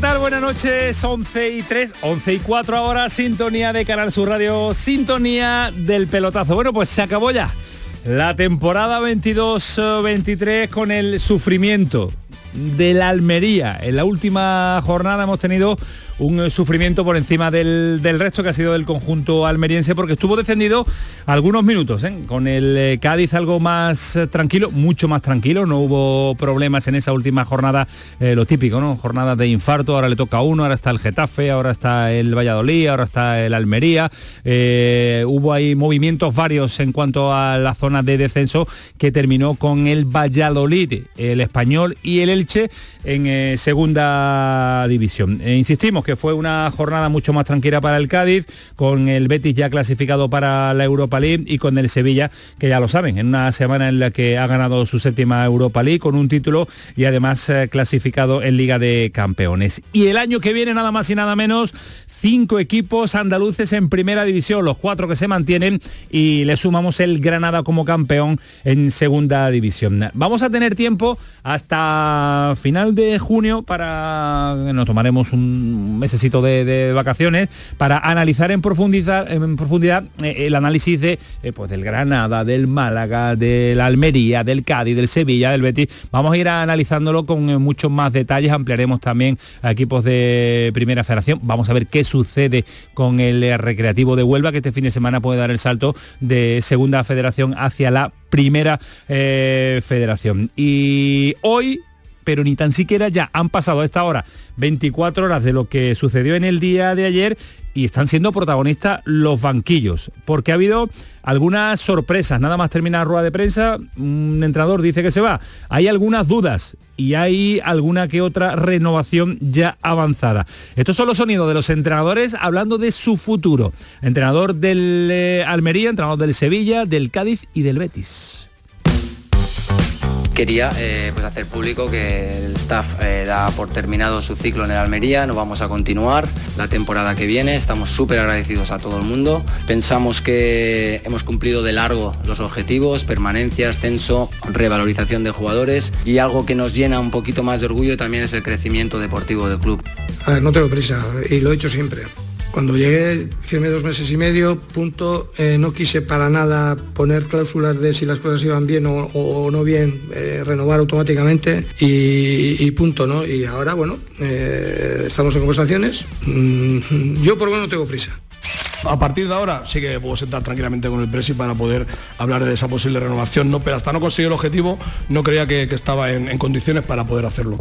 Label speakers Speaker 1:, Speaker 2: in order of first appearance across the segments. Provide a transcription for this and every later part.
Speaker 1: ¿Qué tal? Buenas noches, 11 y 3, 11 y 4 ahora, sintonía de Canal Sur Radio, sintonía del pelotazo. Bueno, pues se acabó ya la temporada 22-23 con el sufrimiento de la Almería. En la última jornada hemos tenido un eh, sufrimiento por encima del, del resto que ha sido del conjunto almeriense porque estuvo defendido algunos minutos, ¿eh? con el eh, Cádiz algo más tranquilo, mucho más tranquilo, no hubo problemas en esa última jornada, lo típico, ¿no? Jornadas de infarto, ahora le toca a uno, ahora está el Getafe, ahora está el Valladolid, ahora está el Almería, hubo ahí movimientos varios en cuanto a la zona de descenso que terminó con el Valladolid, el Español y el Elche en segunda división. E insistimos fue una jornada mucho más tranquila para el Cádiz, con el Betis ya clasificado para la Europa League y con el Sevilla, que ya lo saben, en una semana en la que ha ganado su séptima Europa League con un título y además eh, clasificado en Liga de Campeones. Y el año que viene nada más y nada menos cinco equipos andaluces en primera división, los cuatro que se mantienen y le sumamos el Granada como campeón en segunda división. Vamos a tener tiempo hasta final de junio para nos tomaremos un mesecito de, vacaciones para analizar en profundidad, en profundidad eh, el análisis de eh, pues del Granada, del Málaga, del Almería, del Cádiz, del Sevilla, del Betis. Vamos a ir analizándolo con eh, muchos más detalles, ampliaremos también a equipos de primera federación. Vamos a ver qué sucede con el Recreativo de Huelva, que este fin de semana puede dar el salto de segunda federación hacia la primera eh, federación. Y hoy pero ni tan siquiera ya han pasado a esta hora 24 horas de lo que sucedió en el día de ayer y están siendo protagonistas los banquillos, porque ha habido algunas sorpresas. Nada más terminar rueda de prensa, un entrenador dice que se va. Hay algunas dudas y hay alguna que otra renovación ya avanzada. Estos son los sonidos de los entrenadores hablando de su futuro. Entrenador del eh, Almería, entrenador del Sevilla, del Cádiz y del Betis.
Speaker 2: Quería eh, pues hacer público que el staff eh, da por terminado su ciclo en el Almería, no vamos a continuar la temporada que viene, estamos súper agradecidos a todo el mundo, pensamos que hemos cumplido de largo los objetivos, permanencia, ascenso, revalorización de jugadores y algo que nos llena un poquito más de orgullo también es el crecimiento deportivo del club.
Speaker 3: A ver, no tengo prisa y lo he hecho siempre. Cuando llegué, firmé dos meses y medio, punto. Eh, no quise para nada poner cláusulas de si las cosas iban bien o, no bien, eh, renovar automáticamente y, punto, ¿no? Y ahora, bueno, eh, estamos en conversaciones. Mm, yo por lo menos no tengo prisa.
Speaker 4: A partir de ahora sí que puedo sentar tranquilamente con el Presi para poder hablar de esa posible renovación, no, pero hasta no conseguir el objetivo no creía que, estaba en condiciones para poder hacerlo.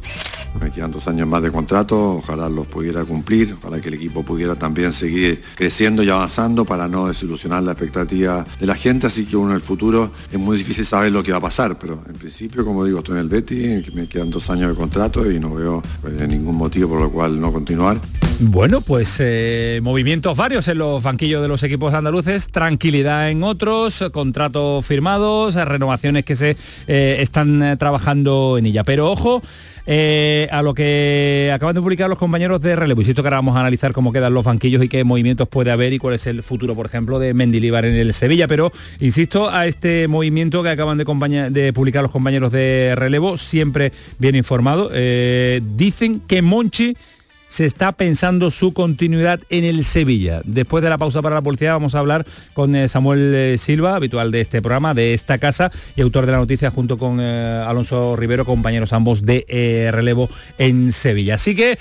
Speaker 5: Me quedan dos años más de contrato, ojalá los pudiera cumplir, ojalá que el equipo pudiera también seguir creciendo y avanzando para no desilusionar la expectativa de la gente, así que uno en el futuro es muy difícil saber lo que va a pasar, pero en principio, como digo, estoy en el Betty, me quedan dos años de contrato y no veo pues, ningún motivo por el cual no continuar.
Speaker 1: Bueno, pues eh, movimientos varios en los banquillos de los equipos andaluces, tranquilidad en otros, contratos firmados, renovaciones que se eh, están eh, trabajando en ella. Pero ojo, eh, a lo que acaban de publicar los compañeros de relevo. Insisto que ahora vamos a analizar cómo quedan los banquillos y qué movimientos puede haber y cuál es el futuro, por ejemplo, de Mendilibar en el Sevilla. Pero insisto a este movimiento que acaban de, publicar los compañeros de relevo, siempre bien informado. Eh, dicen que Monchi se está pensando su continuidad en el Sevilla. Después de la pausa para la policía vamos a hablar con eh, Samuel eh, Silva, habitual de este programa, de esta casa y autor de la noticia junto con eh, Alonso Rivero, compañeros ambos de relevo en Sevilla. Así que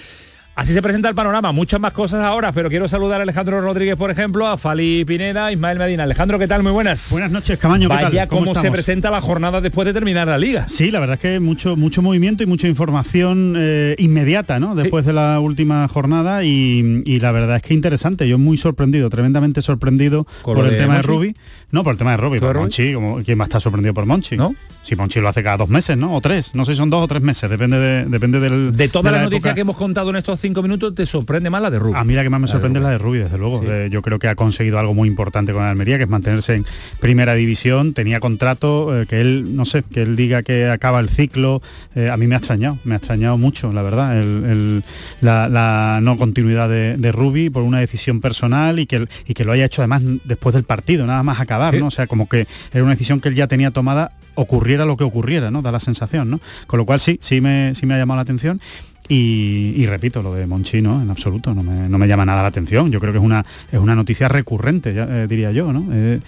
Speaker 1: Así se presenta el panorama, muchas más cosas ahora, pero quiero saludar a Alejandro Rodríguez, por ejemplo, a Fali Pineda, Ismael Medina. Alejandro, ¿qué tal? Muy buenas.
Speaker 6: Buenas noches, Camaño. ¿qué
Speaker 1: Vaya
Speaker 6: tal? ¿Cómo
Speaker 1: cómo se presenta la jornada después de terminar la liga.
Speaker 6: Sí, la verdad es que mucho, mucho movimiento y mucha información eh, inmediata, ¿no? Después de la última jornada y, y la verdad es que interesante. Yo muy sorprendido, tremendamente sorprendido
Speaker 1: ¿Con
Speaker 6: por el tema de? Rubi. No, por el tema de Rubi, por? Monchi. Como, ¿Quién va a estar sorprendido por Monchi?
Speaker 1: ¿No?
Speaker 6: Si Monchi lo hace cada dos meses, ¿no? O tres. No sé si son dos o tres meses, depende de, depende del.
Speaker 1: De todas
Speaker 6: la
Speaker 1: las noticias
Speaker 6: época.
Speaker 1: que hemos contado en estos cinco minutos, ¿te sorprende más la de Rubio?
Speaker 6: A mí la que más me
Speaker 1: La
Speaker 6: sorprende es
Speaker 1: Rubio.
Speaker 6: la de Rubí, desde luego.
Speaker 1: Sí.
Speaker 6: Eh, yo creo que ha conseguido algo muy importante con Almería, que es mantenerse en primera división. Tenía contrato, eh, que él, no sé, que él diga que acaba el ciclo. eh, a mí me ha extrañado, me ha extrañado mucho, la verdad, el- el- la, la no continuidad de, de por una decisión personal y que, y que lo haya hecho además después del partido, nada más acabar. ¿no? O sea, como que era una decisión que él ya tenía tomada ocurriera lo que ocurriera, ¿no? Da la sensación, ¿no? Con lo cual sí, sí me, sí me ha llamado la atención. Y, y repito, lo de Monchi, ¿no? En absoluto, no me, no me llama nada la atención. Yo creo que es una, es una noticia recurrente, ya, eh, diría yo, ¿no? Eh,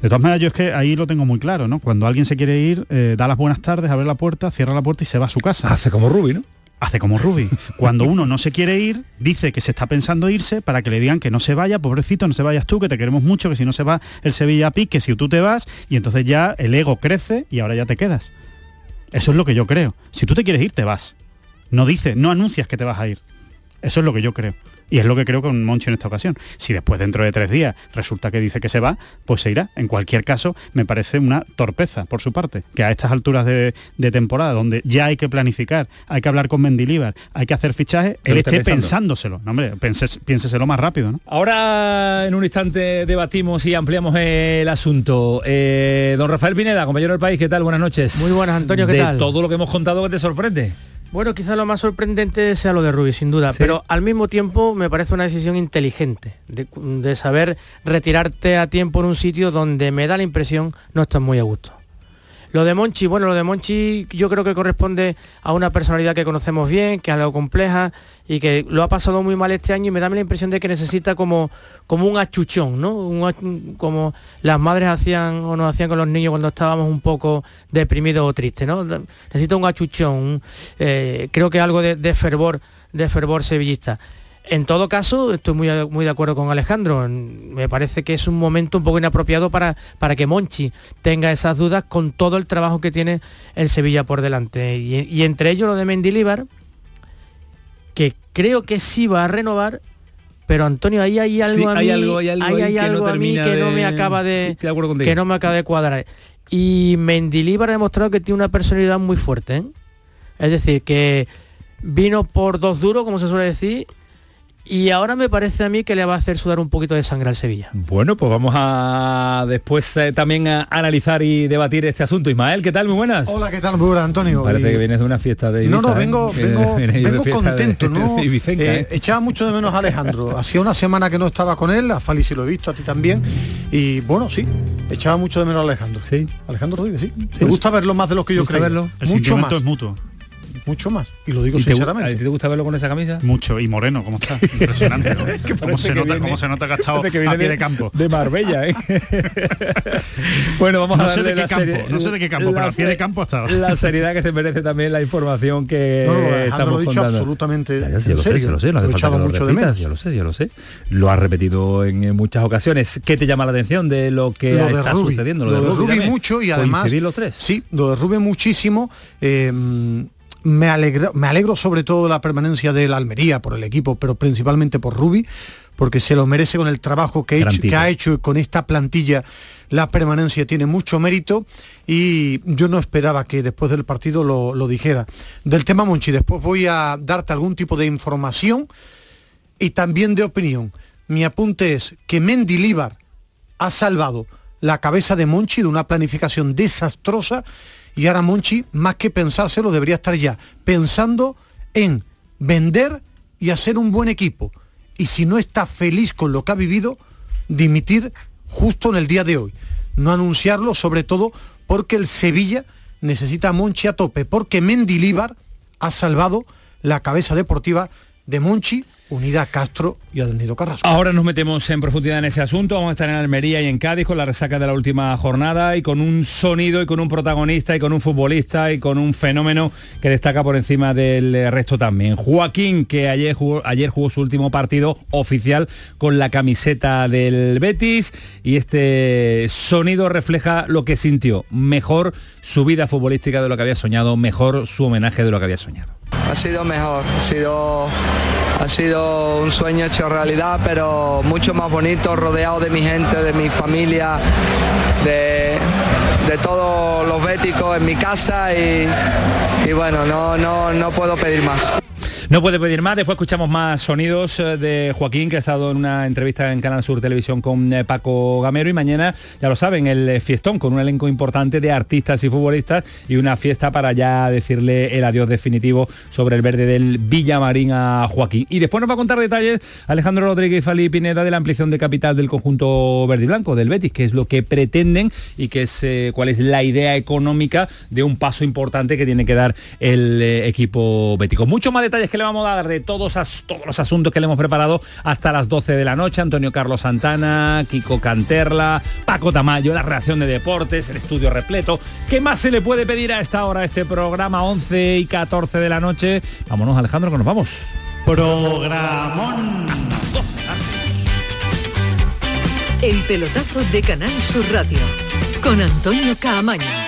Speaker 6: de todas maneras, yo es que ahí lo tengo muy claro, ¿no? Cuando alguien se quiere ir, eh, da las buenas tardes, abre la puerta, cierra la puerta y se va a su casa.
Speaker 1: Hace como Rubio, ¿no?
Speaker 6: Hace como Rubi. Cuando uno no se quiere ir, dice que se está pensando irse para que le digan que no se vaya, pobrecito, no se vayas tú, que te queremos mucho, que si no se va el Sevilla a pique, si tú te vas, y entonces ya el ego crece y ahora ya te quedas. Eso es lo que yo creo. Si tú te quieres ir, te vas. No dices, no anuncias que te vas a ir. Eso es lo que yo creo. Y es lo que creo con Monchi en esta ocasión. Si después dentro de tres días resulta que dice que se va, pues se irá. En cualquier caso, me parece una torpeza por su parte, que a estas alturas de, de temporada, donde ya hay que planificar, hay que hablar con Mendilíbar, hay que hacer fichajes, él
Speaker 1: está
Speaker 6: esté
Speaker 1: pensando.
Speaker 6: pensándoselo. No, hombre, pense- piénseselo más rápido, ¿no?
Speaker 1: Ahora en un instante debatimos y ampliamos el asunto. Eh, don Rafael Pineda, compañero del país, ¿qué tal? Buenas noches.
Speaker 7: Muy buenas, Antonio, ¿qué
Speaker 1: de
Speaker 7: tal?
Speaker 1: todo lo que hemos contado que te sorprende.
Speaker 7: Bueno, quizá lo más sorprendente sea lo de Rubí, sin duda,
Speaker 1: Sí.
Speaker 7: pero al mismo tiempo me parece una decisión inteligente de, de saber retirarte a tiempo en un sitio donde me da la impresión no estás muy a gusto. Lo de Monchi, bueno, lo de Monchi yo creo que corresponde a una personalidad que conocemos bien, que es algo compleja y que lo ha pasado muy mal este año y me da la impresión de que necesita como, como un achuchón, ¿no? Como las madres hacían o nos hacían con los niños cuando estábamos un poco deprimidos o tristes, ¿no? Necesita un achuchón, eh, creo que algo de fervor, de fervor sevillista. En todo caso, estoy muy, muy de acuerdo con Alejandro. Me parece que es un momento un poco inapropiado para, para que Monchi tenga esas dudas con todo el trabajo que tiene el Sevilla por delante. Y, y entre ellos lo de Mendilíbar, que creo que sí va a renovar, pero Antonio, ahí hay algo
Speaker 1: Sí,
Speaker 7: a mí,
Speaker 1: hay algo- hay algo
Speaker 7: ahí hay
Speaker 1: que no
Speaker 7: algo a mí que no me acaba de,
Speaker 1: Sí, estoy de acuerdo contigo.
Speaker 7: que no me acaba de cuadrar. Y Mendilíbar ha demostrado que tiene una personalidad muy fuerte. ¿eh? Es decir, que vino por dos duros, como se suele decir, y ahora me parece a mí que le va a hacer sudar un poquito de sangre al Sevilla.
Speaker 1: Bueno, pues vamos a después eh, también a analizar y debatir este asunto. Ismael, ¿qué tal? Muy buenas.
Speaker 8: Hola, ¿qué tal? Muy buenas, Antonio.
Speaker 1: Parece
Speaker 8: Y-
Speaker 1: que vienes de una fiesta de Ibiza.
Speaker 8: No, no,
Speaker 1: ¿eh?
Speaker 8: vengo, vengo, vengo
Speaker 1: de-
Speaker 8: contento, ¿no?
Speaker 1: de Ibicenca,
Speaker 8: Eh,
Speaker 1: ¿eh?
Speaker 8: echaba mucho de menos a Alejandro. Hacía una semana que no estaba con él, a Fali sí lo he visto, a ti también. Y bueno, sí, echaba mucho de menos a Alejandro.
Speaker 1: Sí.
Speaker 8: Alejandro Rodríguez, sí. Me gusta verlo más de lo que yo.
Speaker 6: El
Speaker 8: Mucho
Speaker 6: sentimiento
Speaker 8: más.
Speaker 6: es mutuo.
Speaker 8: Mucho más. Y lo digo
Speaker 1: ¿Y te, gu-
Speaker 8: sinceramente.
Speaker 1: ¿A ti te gusta verlo con esa camisa?
Speaker 6: Mucho. Y Moreno, ¿cómo está? Impresionante, ¿no? ¿Cómo, se nota, cómo se nota que ha estado
Speaker 1: que viene
Speaker 6: a pie de, campo.
Speaker 1: De Marbella, ¿eh? bueno, vamos
Speaker 6: No
Speaker 1: a
Speaker 6: sé
Speaker 1: darle
Speaker 6: de qué
Speaker 1: la
Speaker 6: campo, no sé de qué campo, pero a pie de campo ha estado.
Speaker 1: La seriedad que se merece también la información que
Speaker 8: No, no,
Speaker 1: estamos
Speaker 8: lo ha dicho
Speaker 1: contando.
Speaker 8: absolutamente
Speaker 1: Ya, ya, sí,
Speaker 8: en
Speaker 1: lo sé,
Speaker 8: serio.
Speaker 1: ya lo sé, no
Speaker 8: Lo
Speaker 1: hace
Speaker 8: he echado mucho de menos.
Speaker 1: ya lo sé, ya lo sé. Lo has repetido en, muchas ocasiones. ¿Qué te llama la atención de lo que
Speaker 8: lo
Speaker 1: está sucediendo?
Speaker 8: lo de Rubi mucho y además
Speaker 1: ¿Coincidís los tres?
Speaker 8: sí lo de Rubi muchísimo eh, me alegro me alegro sobre todo de la permanencia de la Almería por el equipo pero principalmente por Rubi porque se lo merece con el trabajo que, hecho- ha hecho con esta plantilla. La permanencia tiene mucho mérito y yo no esperaba que después del partido lo, lo dijera. Del tema Monchi después voy a darte algún tipo de información y también de opinión. Mi apunte es que Mendilíbar ha salvado la cabeza de Monchi de una planificación desastrosa y ahora Monchi, más que pensárselo, debería estar ya pensando en vender y hacer un buen equipo. Y si no está feliz con lo que ha vivido, dimitir justo en el día de hoy. No anunciarlo, sobre todo porque el Sevilla necesita a Monchi a tope, porque Mendilíbar ha salvado la cabeza deportiva de Monchi Unida Castro y Adelnido Carrasco.
Speaker 1: Ahora nos metemos en profundidad en ese asunto. Vamos a estar en Almería y en Cádiz con la resaca de la última jornada y con un sonido y con un protagonista y con un futbolista y con un fenómeno que destaca por encima del resto también. Joaquín, que ayer jugó, ayer jugó su último partido oficial con la camiseta del Betis y este sonido refleja lo que sintió. Mejor su vida futbolística de lo que había soñado, mejor su homenaje de lo que había soñado.
Speaker 9: Ha sido mejor, ha sido, ha sido un sueño hecho realidad, pero mucho más bonito, rodeado de mi gente, de mi familia, de, de todos los béticos en mi casa y, bueno, no, no, no puedo pedir más.
Speaker 1: No puede pedir más, después escuchamos más sonidos eh, de Joaquín, que ha estado en una entrevista en Canal Sur Televisión con eh, Paco Gamero y mañana, ya lo saben, el eh, fiestón con un elenco importante de artistas y futbolistas y una fiesta para ya decirle el adiós definitivo sobre el verde del Villamarín a Joaquín. Y después nos va a contar detalles Alejandro Rodríguez y Fali Pineda de la ampliación de capital del conjunto verde y blanco, del Betis, que es lo que pretenden y que es cuál es la idea económica de un paso importante que tiene que dar el equipo bético. Muchos más detalles que le vamos a dar de todos, todos los asuntos que le hemos preparado hasta las 12 de la noche. Antonio Carlos Santana, Kiko Canterla, Paco Tamayo, la reacción de deportes, el estudio repleto. ¿Qué más se le puede pedir a esta hora, este programa 11 y 14 de la noche? Vámonos Alejandro, que nos vamos.
Speaker 6: Programón.
Speaker 10: El pelotazo de Canal Sur Radio con Antonio Caamaño.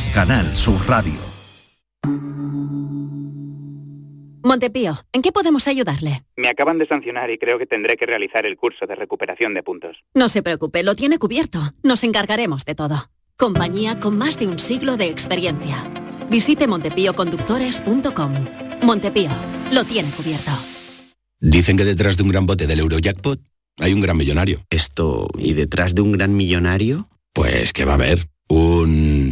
Speaker 11: Canal Sur Radio.
Speaker 12: Montepío, ¿en qué podemos ayudarle?
Speaker 13: Me acaban de sancionar y creo que tendré que realizar el curso de recuperación de puntos.
Speaker 12: No se preocupe, lo tiene cubierto. Nos encargaremos de todo. Compañía con más de un siglo de experiencia. Visite montepíoconductores.com. Montepío, lo tiene cubierto.
Speaker 14: Dicen que detrás de un gran bote del Eurojackpot hay un gran millonario.
Speaker 15: Esto, ¿y detrás de un gran millonario?
Speaker 14: Pues que va a haber un...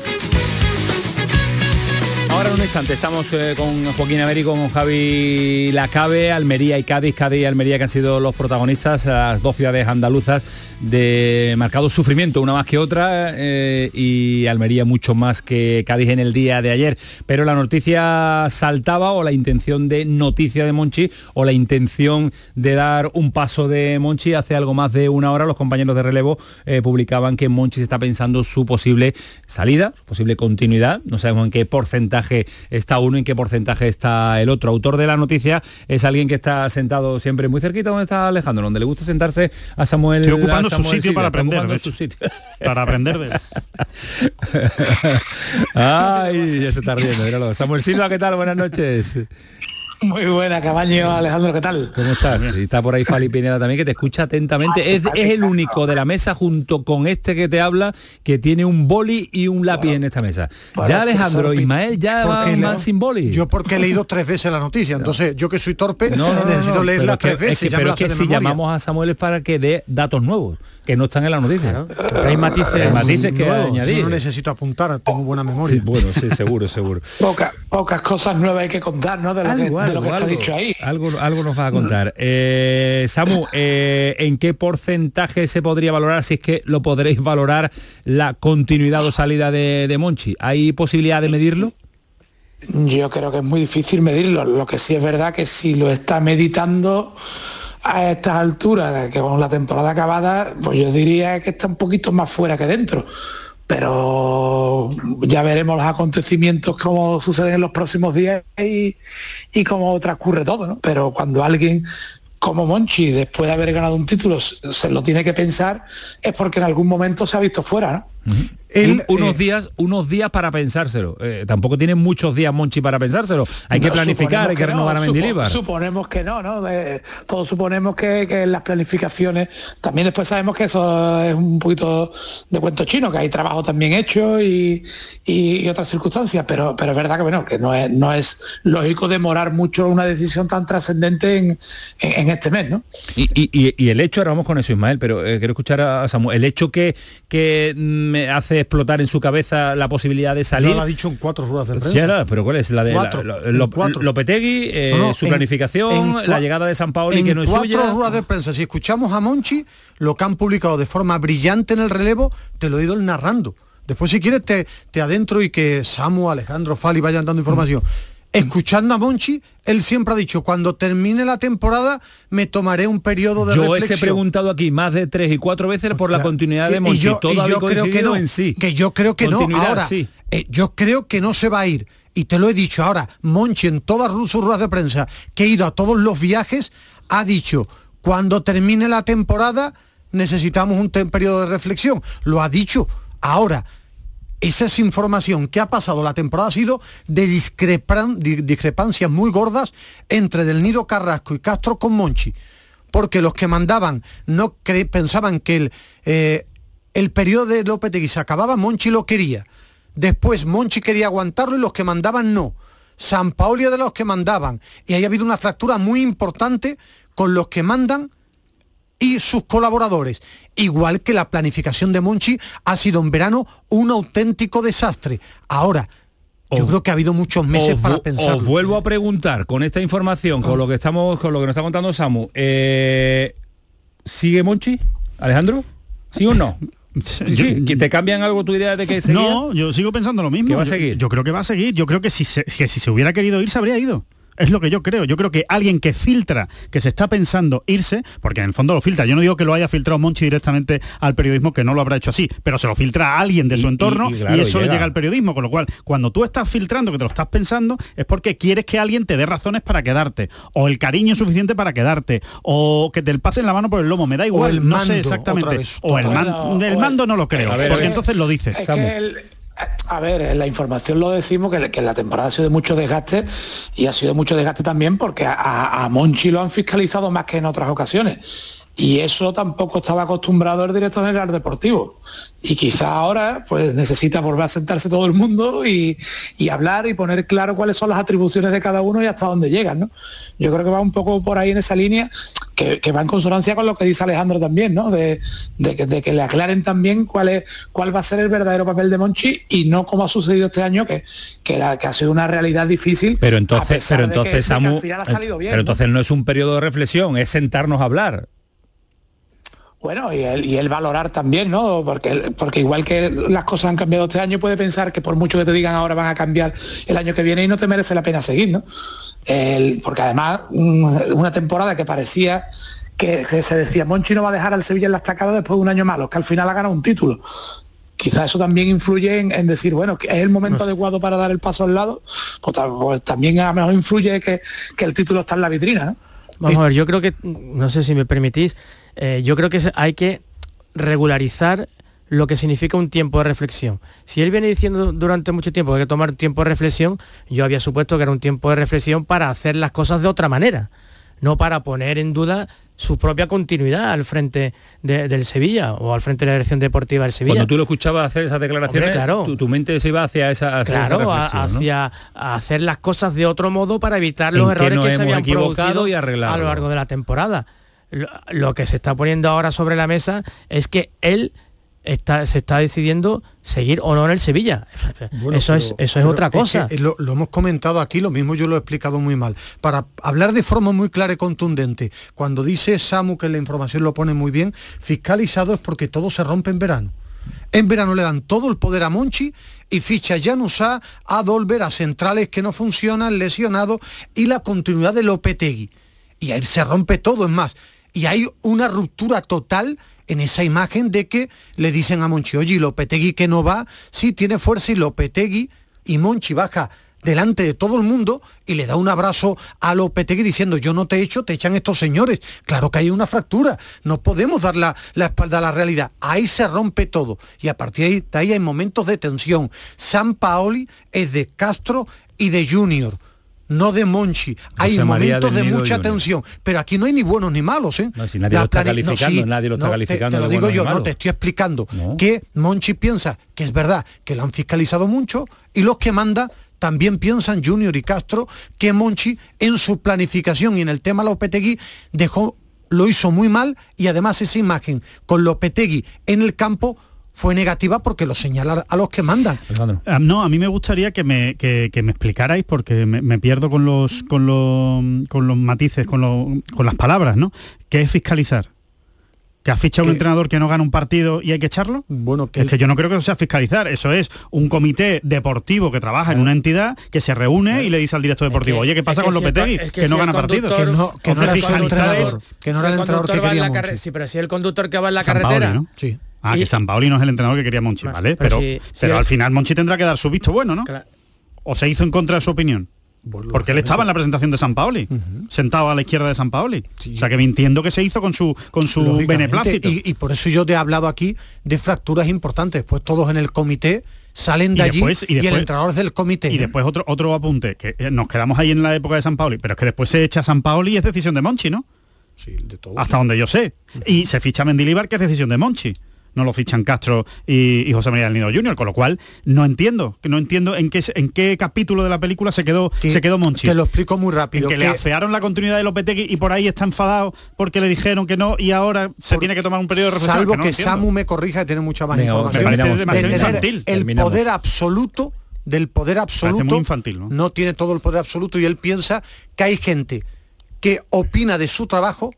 Speaker 1: Ahora un instante estamos eh, con Joaquín Américo, con Javi Lacabe, Almería y Cádiz, Cádiz y Almería que han sido los protagonistas, las dos ciudades andaluzas de marcado sufrimiento, una más que otra, eh, y Almería mucho más que Cádiz en el día de ayer. Pero la noticia saltaba o la intención de noticia de Monchi o la intención de dar un paso de Monchi hace algo más de una hora los compañeros de relevo eh, publicaban que Monchi se está pensando su posible salida, posible continuidad, no sabemos en qué porcentaje está uno, en qué porcentaje está el otro. Autor de la noticia es alguien que está sentado siempre muy cerquita donde está Alejandro, donde le gusta sentarse a Samuel.
Speaker 6: Estoy ocupando
Speaker 1: Samuel
Speaker 6: su sitio para aprender, de
Speaker 1: su
Speaker 6: hecho.
Speaker 1: sitio.
Speaker 6: Para aprender de
Speaker 1: Ay, ya se está riendo, míralo. Samuel Silva, ¿qué tal? Buenas noches.
Speaker 16: Muy buena, Cabaño, Alejandro, ¿qué tal?
Speaker 1: ¿Cómo estás? Y está por ahí Fali Pineda también, que te escucha atentamente. Es, es el único de la mesa, junto con este que te habla, que tiene un boli y un lápiz en esta mesa. Ya Alejandro, Ismael ya va más sin boli.
Speaker 8: Yo porque he leído tres veces la noticia, entonces yo que soy torpe
Speaker 1: No, no, no,
Speaker 8: necesito leerla tres
Speaker 1: que-
Speaker 8: veces.
Speaker 1: es que- pero es que si
Speaker 8: memoria.
Speaker 1: llamamos a Samuel es para que dé datos nuevos, que no están en la noticia.
Speaker 7: Hay matices
Speaker 1: Hay matices que añadir.
Speaker 8: yo no necesito apuntar, tengo buena memoria.
Speaker 1: Sí, bueno, sí, seguro, seguro.
Speaker 16: Poca- pocas cosas nuevas hay que contar, ¿no? De lo, que,
Speaker 1: Algo,
Speaker 16: lo que está dicho ahí.
Speaker 1: Algo, algo nos va a contar. Eh, Samu, eh, ¿en qué porcentaje se podría valorar, si es que lo podréis valorar, la continuidad o salida de, de Monchi? ¿Hay posibilidad de medirlo?
Speaker 16: Yo creo que es muy difícil medirlo. Lo que sí es verdad que si lo está meditando a estas alturas, que con la temporada acabada, pues yo diría que está un poquito más fuera que dentro. Pero ya veremos los acontecimientos, cómo suceden en los próximos días y, y cómo transcurre todo, ¿no? Pero cuando alguien como Monchi, después de haber ganado un título, se lo tiene que pensar, es porque en algún momento se ha visto fuera.
Speaker 1: Un- unos días unos días para pensárselo. Eh, tampoco tienen muchos días Monchi para pensárselo. Hay que planificar hay que
Speaker 16: no,
Speaker 1: renovar a
Speaker 16: supo-
Speaker 1: Mendilibar
Speaker 16: Suponemos que no, ¿no? De- todos suponemos que, que las planificaciones, también después sabemos que eso es un poquito de cuento chino, que hay trabajo también hecho y, y- y otras circunstancias, pero, pero es verdad que bueno, que no es, no es lógico demorar mucho una decisión tan trascendente en, en- en este mes, ¿no?
Speaker 1: Y, y- el hecho, ahora vamos con eso Ismael, pero eh, quiero escuchar a Samuel, el hecho que, que me hace explotar en su cabeza la posibilidad de salir...
Speaker 8: Ya lo ha dicho en cuatro ruedas de prensa.
Speaker 1: Pero ¿cuál es? La de la-
Speaker 8: Cuatro,
Speaker 1: lo-
Speaker 8: en
Speaker 1: lo-
Speaker 8: cuatro.
Speaker 1: Lopetegui, eh,
Speaker 8: No, no,
Speaker 1: su
Speaker 8: en-
Speaker 1: planificación,
Speaker 8: en
Speaker 1: la llegada de San Paoli
Speaker 8: en
Speaker 1: que no es
Speaker 8: cuatro
Speaker 1: suya.
Speaker 8: ruedas de prensa, si escuchamos a Monchi, lo que han publicado de forma brillante en el relevo, te lo he ido narrando. Después, si quieres, te, te adentro y que Samu, Alejandro, Fali vayan dando información. Escuchando a Monchi, él siempre ha dicho, cuando termine la temporada me tomaré un periodo de
Speaker 1: Yo os he
Speaker 8: reflexión.
Speaker 1: preguntado aquí más de tres y cuatro veces por la continuidad de
Speaker 8: Y
Speaker 1: Monchi.
Speaker 8: yo, y yo creo que no,
Speaker 1: en sí.
Speaker 8: que yo creo que no. Ahora,
Speaker 1: sí.
Speaker 8: eh, yo creo que no se va a ir. Y te lo he dicho ahora, Monchi en todas sus ruedas de prensa, que he ido a todos los viajes, ha dicho, cuando termine la temporada necesitamos un periodo de reflexión. Lo ha dicho. Ahora, esa es información que ha pasado la temporada ha sido de discrepan- di- discrepancias muy gordas entre Del Nido Carrasco y Castro con Monchi. Porque los que mandaban no pensaban que el, eh, el periodo de Lopetegui se acababa, Monchi lo quería. Después Monchi quería aguantarlo y los que mandaban no. San Paoli de los que mandaban. Y ahí ha habido una fractura muy importante con los que mandan y sus colaboradores. Igual que la planificación de Monchi ha sido en verano un auténtico desastre. Ahora, yo creo que ha habido muchos meses
Speaker 1: Os
Speaker 8: para pensar.
Speaker 1: Os vuelvo a preguntar con esta información, con lo que estamos, con lo que nos está contando Samu. eh, ¿Sigue Monchi? ¿Alejandro? ¿Sí o no? Sí, sí, ¿que ¿Te cambian algo tu idea de que seguía?
Speaker 6: No, yo sigo pensando lo mismo.
Speaker 1: ¿Que va a
Speaker 6: Yo-
Speaker 1: seguir?
Speaker 6: Yo, creo que va a seguir. Yo creo que si se, que si se hubiera querido ir, se habría ido. Es lo que yo creo. Yo creo que alguien que filtra, que se está pensando irse, porque en el fondo lo filtra. Yo no digo que lo haya filtrado Monchi directamente al periodismo, que no lo habrá hecho así, pero se lo filtra a alguien de su
Speaker 1: Y-
Speaker 6: entorno
Speaker 1: y-
Speaker 6: y,
Speaker 1: y claro,
Speaker 6: eso le
Speaker 1: llega.
Speaker 6: llega al periodismo. Con lo cual, cuando tú estás filtrando, que te lo estás pensando, es porque quieres que alguien te dé razones para quedarte, o el cariño suficiente para quedarte, o que te pasen la mano por el lomo. Me da igual,
Speaker 8: el
Speaker 6: no
Speaker 8: mando,
Speaker 6: sé exactamente.
Speaker 8: vez.
Speaker 6: O el, man- mando no lo creo,
Speaker 16: ver,
Speaker 6: porque
Speaker 16: es-
Speaker 6: entonces lo dices.
Speaker 16: es
Speaker 6: Samu.
Speaker 16: que el- a ver, en la información lo decimos que, la temporada ha sido de mucho desgaste y ha sido mucho desgaste también porque a Monchi lo han fiscalizado más que en otras ocasiones. Y eso tampoco estaba acostumbrado el director general deportivo. Y quizá ahora pues necesita volver a sentarse todo el mundo y, y hablar y poner claro cuáles son las atribuciones de cada uno y hasta dónde llegan. ¿no? Yo creo que va un poco por ahí en esa línea, que, que va en consonancia con lo que dice Alejandro también, ¿no? De, de que, de que le aclaren también cuál es cuál va a ser el verdadero papel de Monchi y no como ha sucedido este año, que, que, la- que ha sido una realidad difícil.
Speaker 1: Pero entonces, pero entonces, Samu,
Speaker 16: al final ha salido bien.
Speaker 1: pero
Speaker 16: ¿no?
Speaker 1: entonces ¿no? es un periodo de reflexión, es sentarnos a hablar.
Speaker 16: Bueno, y el, y el valorar también, ¿no? Porque, porque igual que las cosas han cambiado este año, puede pensar que por mucho que te digan ahora van a cambiar el año que viene y no te merece la pena seguir, ¿no? El- porque además, mm, una temporada que parecía que, que se decía, Monchi no va a dejar al Sevilla en la estacada después de un año malo, que al final ha ganado un título. Quizás eso también influye en, en decir, bueno, que es el momento adecuado para dar el paso al lado, pues, pues también a lo mejor influye que, que el título está en la vitrina, ¿no?
Speaker 7: Vamos a ver, yo creo que, no sé si me permitís, eh, yo creo que hay que regularizar lo que significa un tiempo de reflexión. Si él viene diciendo durante mucho tiempo que hay que tomar un tiempo de reflexión, yo había supuesto que era un tiempo de reflexión para hacer las cosas de otra manera, no para poner en duda su propia continuidad al frente de- del Sevilla o al frente de la dirección deportiva del Sevilla.
Speaker 1: Cuando tú lo escuchabas hacer esas declaraciones,
Speaker 7: Hombre, claro.
Speaker 1: tu, tu mente se iba hacia esa, hacia esa
Speaker 7: Claro, a-
Speaker 1: reflexión, ¿no?
Speaker 7: hacia hacer las cosas de otro modo para evitar
Speaker 1: ¿En
Speaker 7: los errores que se habían producido
Speaker 1: y arreglarlo?
Speaker 7: a lo largo de la temporada. Lo, lo que se está poniendo ahora sobre la mesa es que él está, se está decidiendo seguir o no en el Sevilla. eso, es, eso es otra cosa.
Speaker 8: lo, lo, hemos comentado aquí, lo mismo yo lo he explicado muy mal. Para hablar de forma muy clara y contundente, cuando dice Samu que la información lo pone muy bien, fiscalizado es porque todo se rompe en verano. En verano le dan todo el poder a Monchi y ficha ya Janusá a Dolber, a centrales que no funcionan, lesionados y la continuidad de Lopetegui. Y ahí se rompe todo, es más. Y hay una ruptura total en esa imagen de que le dicen a Monchi, oye, Lopetegui que no va, sí tiene fuerza y Lopetegui y Monchi baja delante de todo el mundo y le da un abrazo a Lopetegui diciendo yo no te he hecho, te echan estos señores. Claro que hay una fractura, no podemos dar la, espalda a la realidad. Ahí se rompe todo y a partir de ahí hay momentos de tensión. San Paoli es de Castro y de Junior no de Monchi. Hay momentos de mucha tensión, pero aquí no hay ni buenos ni malos. ¿eh?
Speaker 1: si nadie lo está calificando, nadie lo está calificando.
Speaker 8: Te, lo digo yo, no te estoy explicando que Monchi piensa que es verdad que lo han fiscalizado mucho y los que manda también piensan Junior y Castro que Monchi en su planificación y en el tema Lopetegui dejó, lo hizo muy mal y además esa imagen con Lopetegui en el campo fue negativa porque lo señala a los que mandan.
Speaker 6: Ah, no, a mí me gustaría que me, que, me explicarais, porque me, pierdo con los, con los, con los matices, con, con las palabras, ¿no? ¿Qué es fiscalizar? ¿Que ha fichado un entrenador que no gana un partido y hay que echarlo?
Speaker 8: Bueno, que
Speaker 6: es que yo no creo que eso sea fiscalizar. Eso es un comité deportivo que trabaja en una entidad que se reúne y le dice al director deportivo, oye, ¿qué pasa con Lopetegui? que, no gana partidos.
Speaker 8: Que no, que no era el entrenador. Que no era el entrenador que quería
Speaker 7: Sí, pero si el conductor que va en la carretera.
Speaker 6: ¿no? Sí. Ah, que San Paoli no es el entrenador que quería Monchi, ¿vale? Pero, pero, al final Monchi tendrá que dar su visto bueno, ¿no? ¿O se hizo en contra de su opinión? Porque él estaba en la presentación de San Paoli, sentado a la izquierda de San Paoli. O sea que me entiendo que se hizo con su con su beneplácito.
Speaker 8: Y, por eso yo te he hablado aquí de fracturas importantes, pues todos en el comité salen de allí y, el entrenador del comité.
Speaker 6: Y después otro otro apunte, que eh, nos quedamos ahí en la época de San Paoli, pero es que después se echa San Paoli y es decisión de Monchi, ¿no?
Speaker 8: Sí, de todo.
Speaker 6: Hasta donde yo sé. Y se ficha Mendilibar, que es decisión de Monchi no lo fichan Castro y, José María del Nido Junior, con lo cual no entiendo, que no entiendo en qué en qué capítulo de la película se quedó se quedó Monchi.
Speaker 8: Te lo explico muy rápido.
Speaker 6: que, le afearon la continuidad de Lopetegui y por ahí está enfadado porque le dijeron que no y ahora se tiene que tomar un periodo de reflexión.
Speaker 8: Salvo que, Samu me corrija y tiene mucha más información. el poder absoluto del poder absoluto
Speaker 6: infantil,
Speaker 8: ¿no? tiene todo el poder absoluto y él piensa que hay gente que opina de su trabajo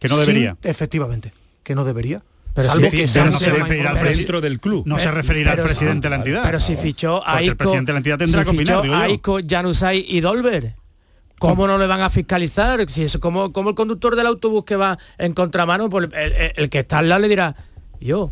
Speaker 6: que no debería.
Speaker 8: efectivamente, que no debería
Speaker 6: pero Salvo que no se referirá al dentro del club. No se referirá al presidente de la entidad.
Speaker 7: Pero si fichó a el
Speaker 6: presidente de la entidad tendrá
Speaker 7: y Dolber. ¿Cómo no le van a fiscalizar? Si es como, como el conductor del autobús que va en contramano, pues el, el que está al lado le dirá, yo,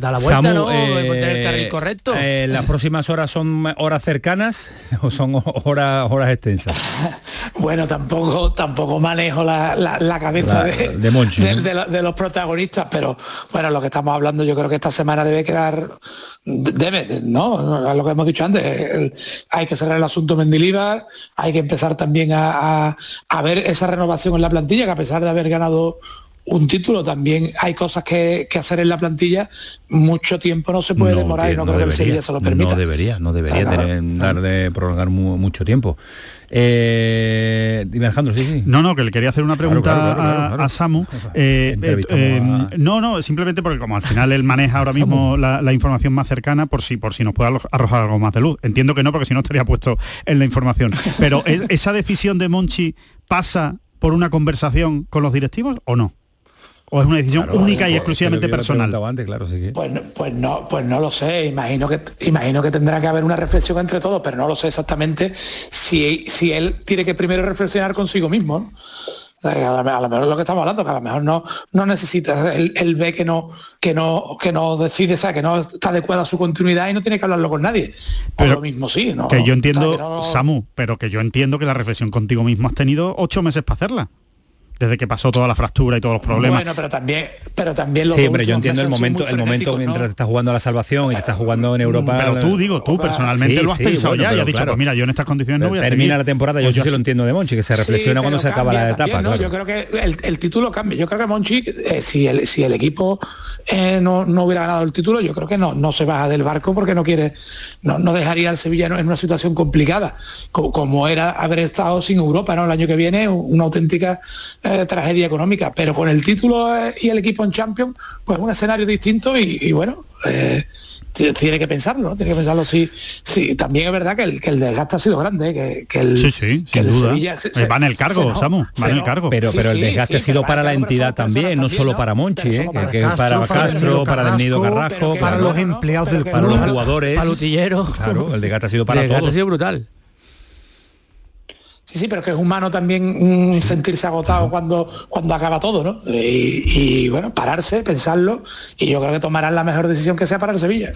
Speaker 7: Da la vuelta, ¿no? el carril correcto.
Speaker 1: Eh, ¿Las próximas horas son horas cercanas o son horas, horas extensas?
Speaker 16: bueno, tampoco, tampoco manejo la, cabeza de, de, los protagonistas, pero bueno, lo que estamos hablando yo creo que esta semana debe quedar, debe, ¿no? Lo que hemos dicho antes, hay que cerrar el asunto Mendilibar, hay que empezar también a ver esa renovación en la plantilla, que a pesar de haber ganado un título. También hay cosas que, hacer en la plantilla. Mucho tiempo no se puede demorar y no, creo que el Sevilla se lo permita.
Speaker 1: No debería, no debería tener, dar de prolongar mucho tiempo. Eh, dime Alejandro, sí, sí.
Speaker 6: No, no, que le quería hacer una pregunta a, Samu. Eh, eh, no, no, simplemente porque como al final él maneja ahora mismo la, información más cercana, por si, por si nos puede arrojar algo más de luz. Entiendo que no, porque si no estaría puesto en la información. Pero ¿esa decisión de Monchi pasa por una conversación con los directivos o no? ¿O es una decisión única y exclusivamente personal?
Speaker 16: claro, pues, pues, no, pues no lo sé. Imagino que, imagino que tendrá que haber una reflexión entre todos, pero no lo sé exactamente si, si él tiene que primero reflexionar consigo mismo. A lo, mejor es lo que estamos hablando, que a lo mejor no, no necesita, él, ve que no, que no, que no decide, o sea, que no está adecuada a su continuidad y no tiene que hablarlo con nadie. Pero lo mismo sí, ¿no?
Speaker 6: Que yo entiendo, Samu, pero que yo entiendo que la reflexión contigo mismo has tenido ocho meses para hacerla desde que pasó toda la fractura y todos los problemas.
Speaker 16: Bueno, pero también, pero también lo
Speaker 1: Sí, yo entiendo el momento, el momento mientras estás jugando a la salvación y estás jugando en Europa.
Speaker 6: Pero tú digo, tú personalmente lo has pensado ya y has dicho, pues mira, yo en estas condiciones no voy a
Speaker 1: Termina la temporada, yo, pues yo sí lo entiendo de Monchi, que se reflexiona cuando se acaba la etapa.
Speaker 16: ¿no? Yo creo que el, título cambia. Yo creo que Monchi, eh, si, el, si el equipo eh, no, no, hubiera ganado el título, yo creo que no, no se baja del barco porque no quiere, no, no dejaría al Sevilla en una situación complicada, como, era haber estado sin Europa, ¿no? El año que viene, una auténtica eh, tragedia económica, pero con el título eh, y el equipo en Champions, pues un escenario distinto y, y bueno, eh, tiene que pensarlo, ¿no? tiene que pensarlo sí, sí, también es verdad que el, que el desgaste ha sido grande, ¿eh? que, que el,
Speaker 6: Sí, sí,
Speaker 16: que
Speaker 6: sin
Speaker 16: el
Speaker 6: duda.
Speaker 16: Sevilla se- se-
Speaker 6: va en el cargo,
Speaker 16: se no-
Speaker 6: Samu, va en el
Speaker 16: no-
Speaker 6: cargo.
Speaker 1: Pero,
Speaker 16: Sí,
Speaker 1: pero el desgaste
Speaker 16: sí,
Speaker 1: ha sido para la entidad también, no solo para Monchi, ¿eh?
Speaker 16: para
Speaker 1: que
Speaker 16: Castro,
Speaker 1: para
Speaker 16: para
Speaker 1: Castro, para el Nido
Speaker 8: Carrasco, para los empleados del
Speaker 1: para los jugadores. Claro, el desgaste ha sido para
Speaker 7: El desgaste
Speaker 1: todos.
Speaker 7: ha sido brutal.
Speaker 16: Sí, sí, pero es que es humano también mm, sentirse agotado cuando, cuando acaba todo, ¿no? Y, y, bueno, pararse, pensarlo, y yo creo que tomarán la mejor decisión que sea para el Sevilla.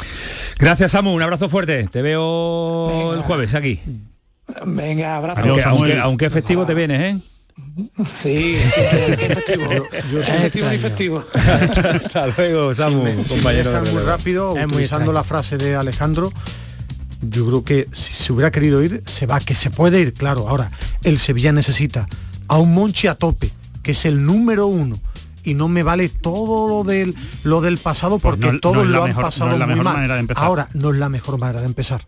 Speaker 1: Gracias, Samu. Un abrazo fuerte. Te veo el jueves aquí.
Speaker 16: Venga, abrazo.
Speaker 1: Aunque, aunque, aunque es festivo te vienes, ¿eh?
Speaker 16: Sí, sí, es festivo. Es festivo y festivo.
Speaker 1: Hasta luego, Samu, compañero. de
Speaker 8: Dejar muy rápido,
Speaker 7: Es
Speaker 8: utilizando la frase de Alejandro, yo creo que si se hubiera querido ir, se va, que se puede ir, claro. Ahora, el Sevilla necesita a un Monchi a tope, que es el número uno. Y no me vale todo lo del, lo del pasado
Speaker 6: Pues
Speaker 8: porque
Speaker 6: no- no
Speaker 8: todos lo han
Speaker 6: mejor- no
Speaker 8: pasado
Speaker 6: es la
Speaker 8: muy
Speaker 6: mejor
Speaker 8: mal.
Speaker 6: manera de empezar.
Speaker 8: Ahora, no es la mejor manera de empezar.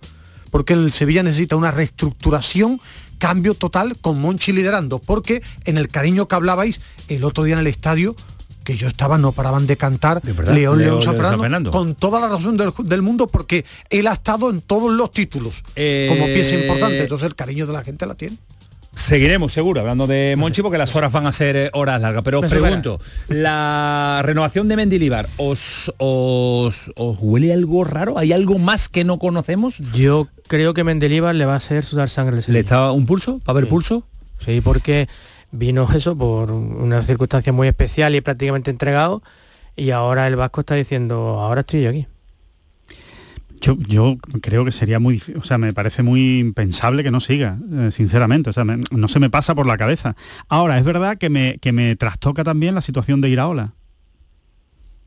Speaker 8: Porque el Sevilla necesita una reestructuración, cambio total con Monchi liderando. Porque en el cariño que hablabais el otro día en el estadio, que yo estaba, no paraban de cantar
Speaker 1: verdad,
Speaker 8: León, León, San
Speaker 1: León, San
Speaker 8: Fernando, con toda la razón del, del mundo porque él ha estado en todos los títulos
Speaker 1: Eh,
Speaker 8: como pieza importante. Entonces el cariño de la gente la tiene.
Speaker 1: Seguiremos seguro hablando de Monchi porque las horas van a ser eh, horas largas. Pero os pregunto, la renovación de Mendilibar, ¿os, os, os huele algo raro? ¿Hay algo más que no conocemos?
Speaker 7: Yo creo que Mendilibar le va a hacer sudar sangre
Speaker 1: ¿Le está un pulso? ¿Va a haber
Speaker 7: Sí.
Speaker 1: pulso?
Speaker 7: Sí, porque vino eso por una circunstancia muy especial y prácticamente entregado. Y ahora el Vasco está diciendo, ahora estoy yo aquí.
Speaker 6: Yo, creo que sería muy, o sea, me parece muy impensable que no siga, eh, sinceramente, o sea, no se me pasa por la cabeza. Ahora, es verdad que me, que me trastoca también la situación de Iraola,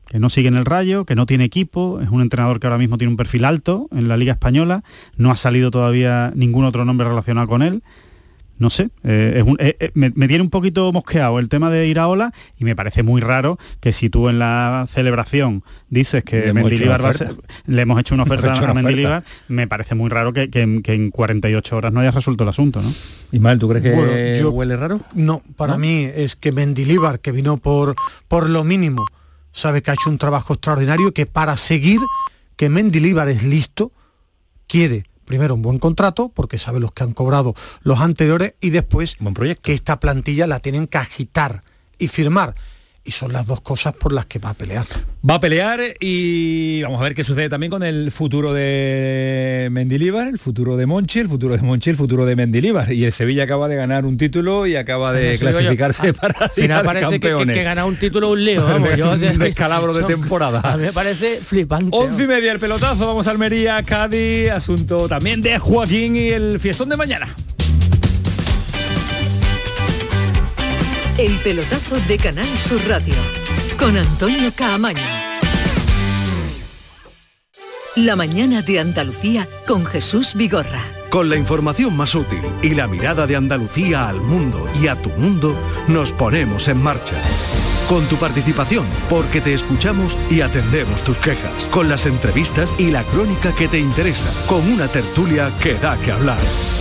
Speaker 6: que no sigue en el Rayo, que no tiene equipo, es un entrenador que ahora mismo tiene un perfil alto en la Liga Española, no ha salido todavía ningún otro nombre relacionado con él. No sé, eh, es un- eh, eh, me, me tiene un poquito mosqueado el tema de Iraola y me parece muy raro que si tú en la celebración dices que Mendilibar va a ser, le hemos hecho una oferta
Speaker 1: hecho una
Speaker 6: a
Speaker 1: oferta.
Speaker 6: Mendilibar, me parece muy raro que, que en- que en 48 horas no hayas resuelto el asunto, ¿no?
Speaker 1: Ismael, ¿tú crees que
Speaker 8: Bueno, yo-
Speaker 1: huele raro?
Speaker 8: No, para mí es que Mendilíbar, que vino por, por lo mínimo, sabe que ha hecho un trabajo extraordinario, que para seguir, que Mendilíbar es listo, quiere primero un buen contrato, porque sabe los que han cobrado los anteriores, y después
Speaker 1: Buen proyecto.
Speaker 8: que esta plantilla la tienen que agitar y firmar. Y son las dos cosas por las que va a pelear.
Speaker 1: Va a pelear y vamos a ver qué sucede también con el futuro de Mendilibar, el futuro de Monchi, el futuro de Monchi, el futuro de Mendilibar. Y el Sevilla acaba de ganar un título y acaba de
Speaker 7: digo yo.
Speaker 1: clasificarse
Speaker 7: Al
Speaker 1: para
Speaker 7: Al final parece que, que, que ganar un título es un lío. Vamos, yo
Speaker 1: un descalabro de
Speaker 7: son-
Speaker 1: temporada.
Speaker 7: A mí me parece flipante.
Speaker 1: Once y media el pelotazo, vamos a Almería, Cádiz, asunto también de Joaquín y el fiestón de mañana.
Speaker 10: El pelotazo de Canal Sur Radio con Antonio Caamaño. La mañana de Andalucía con Jesús Vigorra.
Speaker 11: Con la información más útil y la mirada de Andalucía al mundo y a tu mundo, nos ponemos en marcha. Con tu participación, porque te escuchamos y atendemos tus quejas, con las entrevistas y la crónica que te interesa, con una tertulia que da que hablar.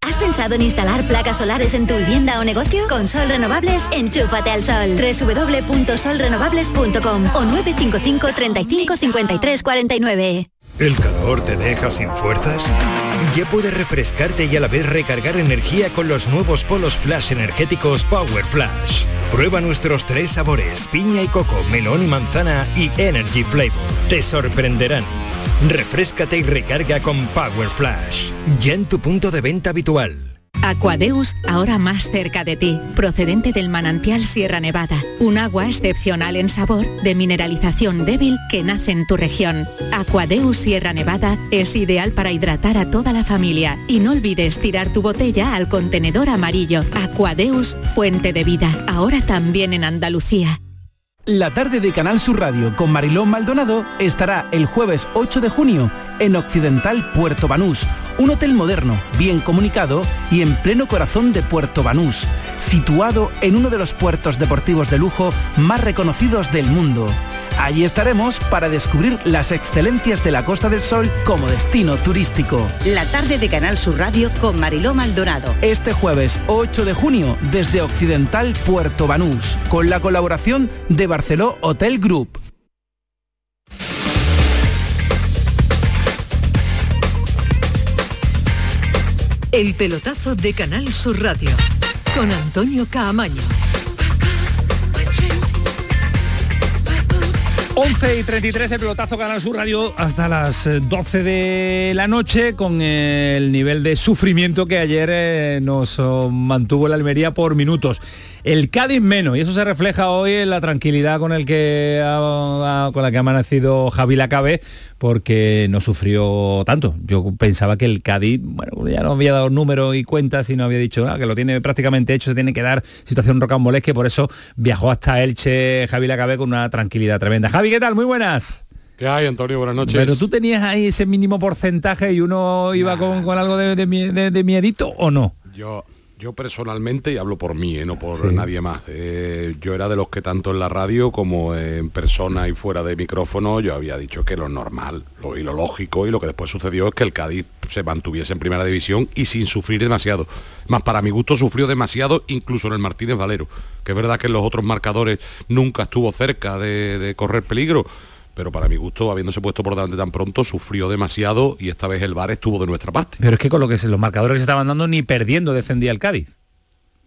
Speaker 17: ¿Has pensado en instalar placas solares en tu vivienda o negocio? Con Sol Renovables, enchúfate al sol. www.solrenovables.com o 955 35 53 49.
Speaker 18: ¿El calor te deja sin fuerzas? Ya puedes refrescarte y a la vez recargar energía con los nuevos polos flash energéticos Power Flash. Prueba nuestros tres sabores, piña y coco, melón y manzana y Energy Flavor. Te sorprenderán. Refrescate y recarga con Power Flash. Ya en tu punto de venta habitual.
Speaker 19: Aquadeus, ahora más cerca de ti, procedente del manantial Sierra Nevada, un agua excepcional en sabor, de mineralización débil que nace en tu región. Aquadeus Sierra Nevada es ideal para hidratar a toda la familia y no olvides tirar tu botella al contenedor amarillo. Aquadeus, fuente de vida, ahora también en Andalucía.
Speaker 20: La tarde de Canal Sur Radio con Marilón Maldonado estará el jueves 8 de junio en Occidental Puerto Banús, un hotel moderno, bien comunicado y en pleno corazón de Puerto Banús, situado en uno de los puertos deportivos de lujo más reconocidos del mundo. Allí estaremos para descubrir las excelencias de la Costa del Sol como destino turístico.
Speaker 21: La tarde de Canal Sur Radio con Mariló Maldonado.
Speaker 20: Este jueves 8 de junio desde Occidental Puerto Banús, con la colaboración de Barceló Hotel Group.
Speaker 10: El pelotazo de Canal Sur Radio con Antonio Caamaño.
Speaker 1: 11 y 33 el pelotazo Canal Sur Radio hasta las eh, 12 de la noche con el nivel de sufrimiento que ayer eh, nos oh, mantuvo la Almería por minutos. El Cádiz menos y eso se refleja hoy en la tranquilidad con el que ha- con la que ha amanecido Javi Lacabe porque no sufrió tanto. Yo pensaba que el Cádiz, bueno, ya no había dado números y cuentas y no había dicho nada, que lo tiene prácticamente hecho, se tiene que dar situación rocambolesca por eso viajó hasta Elche Javi Lacabe con una tranquilidad tremenda. Javi, ¿qué tal? Muy buenas.
Speaker 22: ¿Qué hay, Antonio? Buenas noches.
Speaker 1: Pero tú tenías ahí ese mínimo porcentaje y uno iba con, con algo de, de, de- de miedito o no?
Speaker 22: Yo, yo personalmente, y hablo por mí, eh, no por
Speaker 1: Sí.
Speaker 22: nadie más, eh, yo era de los que tanto en la radio como en persona y fuera de micrófono, yo había dicho que lo normal lo, y lo lógico y lo que después sucedió es que el Cádiz se mantuviese en primera división y sin sufrir demasiado. Más para mi gusto sufrió demasiado incluso en el Martínez Valero, que es verdad que en los otros marcadores nunca estuvo cerca de, de correr peligro. Pero para mi gusto, habiéndose puesto por delante tan pronto, sufrió demasiado y esta vez el VAR estuvo de nuestra parte.
Speaker 1: Pero es que con lo que se, los marcadores que se estaban dando ni perdiendo descendía el Cádiz.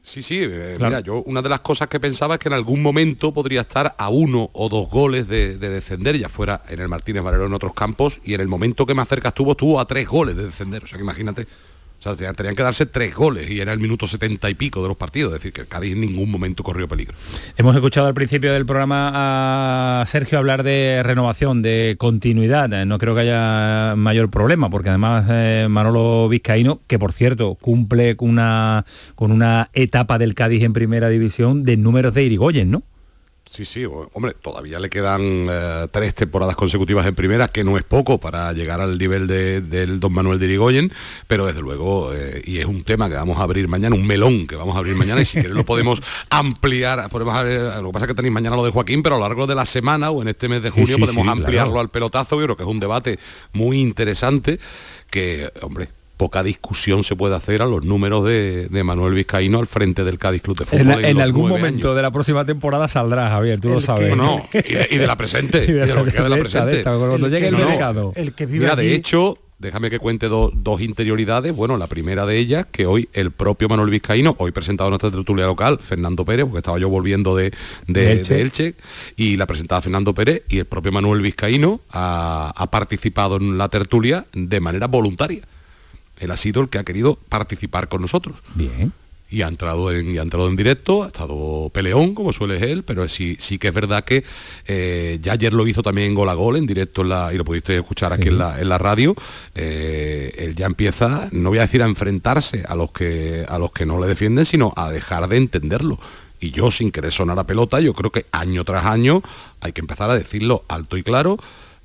Speaker 22: Sí, sí, eh,
Speaker 1: Claro.
Speaker 22: mira, yo una de las cosas que pensaba es que en algún momento podría estar a uno o dos goles de, de descender, ya fuera en el Martínez Valero en otros campos, y en el momento que más cerca estuvo, estuvo a tres goles de descender. O sea que imagínate, o sea, tenían- que darse tres goles y era el minuto setenta y pico de los partidos, es decir, que el Cádiz en ningún momento corrió peligro.
Speaker 1: Hemos escuchado al principio del programa a Sergio hablar de renovación, de continuidad. No creo que haya mayor problema, porque además eh, Manolo Vizcaíno, que por cierto cumple con una, con una etapa del Cádiz en primera división de números de Irigoyen, ¿no?
Speaker 22: Sí, sí, hombre, todavía le quedan eh, tres temporadas consecutivas en primera, que no es poco para llegar al nivel de- del don Manuel de Irigoyen, pero desde luego, eh, y es un tema que vamos a abrir mañana, un melón que vamos a abrir mañana, y si quieres lo podemos ampliar, podemos abrir- lo que pasa es que tenéis mañana lo de Joaquín, pero a lo largo de la semana o en este mes de
Speaker 1: Sí,
Speaker 22: junio
Speaker 1: sí,
Speaker 22: podemos
Speaker 1: sí,
Speaker 22: ampliarlo
Speaker 1: claro.
Speaker 22: al pelotazo, yo creo que es un debate muy interesante, que, hombre, poca discusión se puede hacer a los números de, de Manuel Vizcaíno al frente del Cádiz Club de Fútbol.
Speaker 1: En,
Speaker 22: en
Speaker 1: algún momento
Speaker 22: años.
Speaker 1: de la próxima temporada saldrá, Javier, tú lo sabes.
Speaker 22: que- No, y de- y de la presente, y de lo que queda de la presente.
Speaker 1: esta, cuando
Speaker 22: El
Speaker 1: llegue
Speaker 22: que
Speaker 1: el
Speaker 22: no,
Speaker 1: mercado.
Speaker 8: El que vive
Speaker 22: Mira,
Speaker 8: allí-
Speaker 22: de hecho, déjame que cuente do- dos interioridades. Bueno, la primera de ellas, que hoy el propio Manuel Vizcaíno, hoy presentado en nuestra tertulia local, Fernando Pérez, porque estaba yo volviendo de, de-
Speaker 1: De Elche.
Speaker 22: de Elche, y la presentaba Fernando Pérez, y el propio Manuel Vizcaíno ha, ha participado en la tertulia de manera voluntaria. Él ha sido el que ha querido participar con nosotros.
Speaker 1: Bien.
Speaker 22: Y ha entrado en, y ha entrado en directo, ha estado peleón, como suele él, pero sí, sí que es verdad que eh, ya ayer lo hizo también Gol a Gol, en directo, en la, y lo pudiste escuchar aquí en la, en la radio. eh, él ya empieza, no voy a decir a enfrentarse a los que a los que no le defienden, sino a dejar de entenderlo. Y yo, sin querer sonar a pelota, yo creo que año tras año hay que empezar a decirlo alto y claro.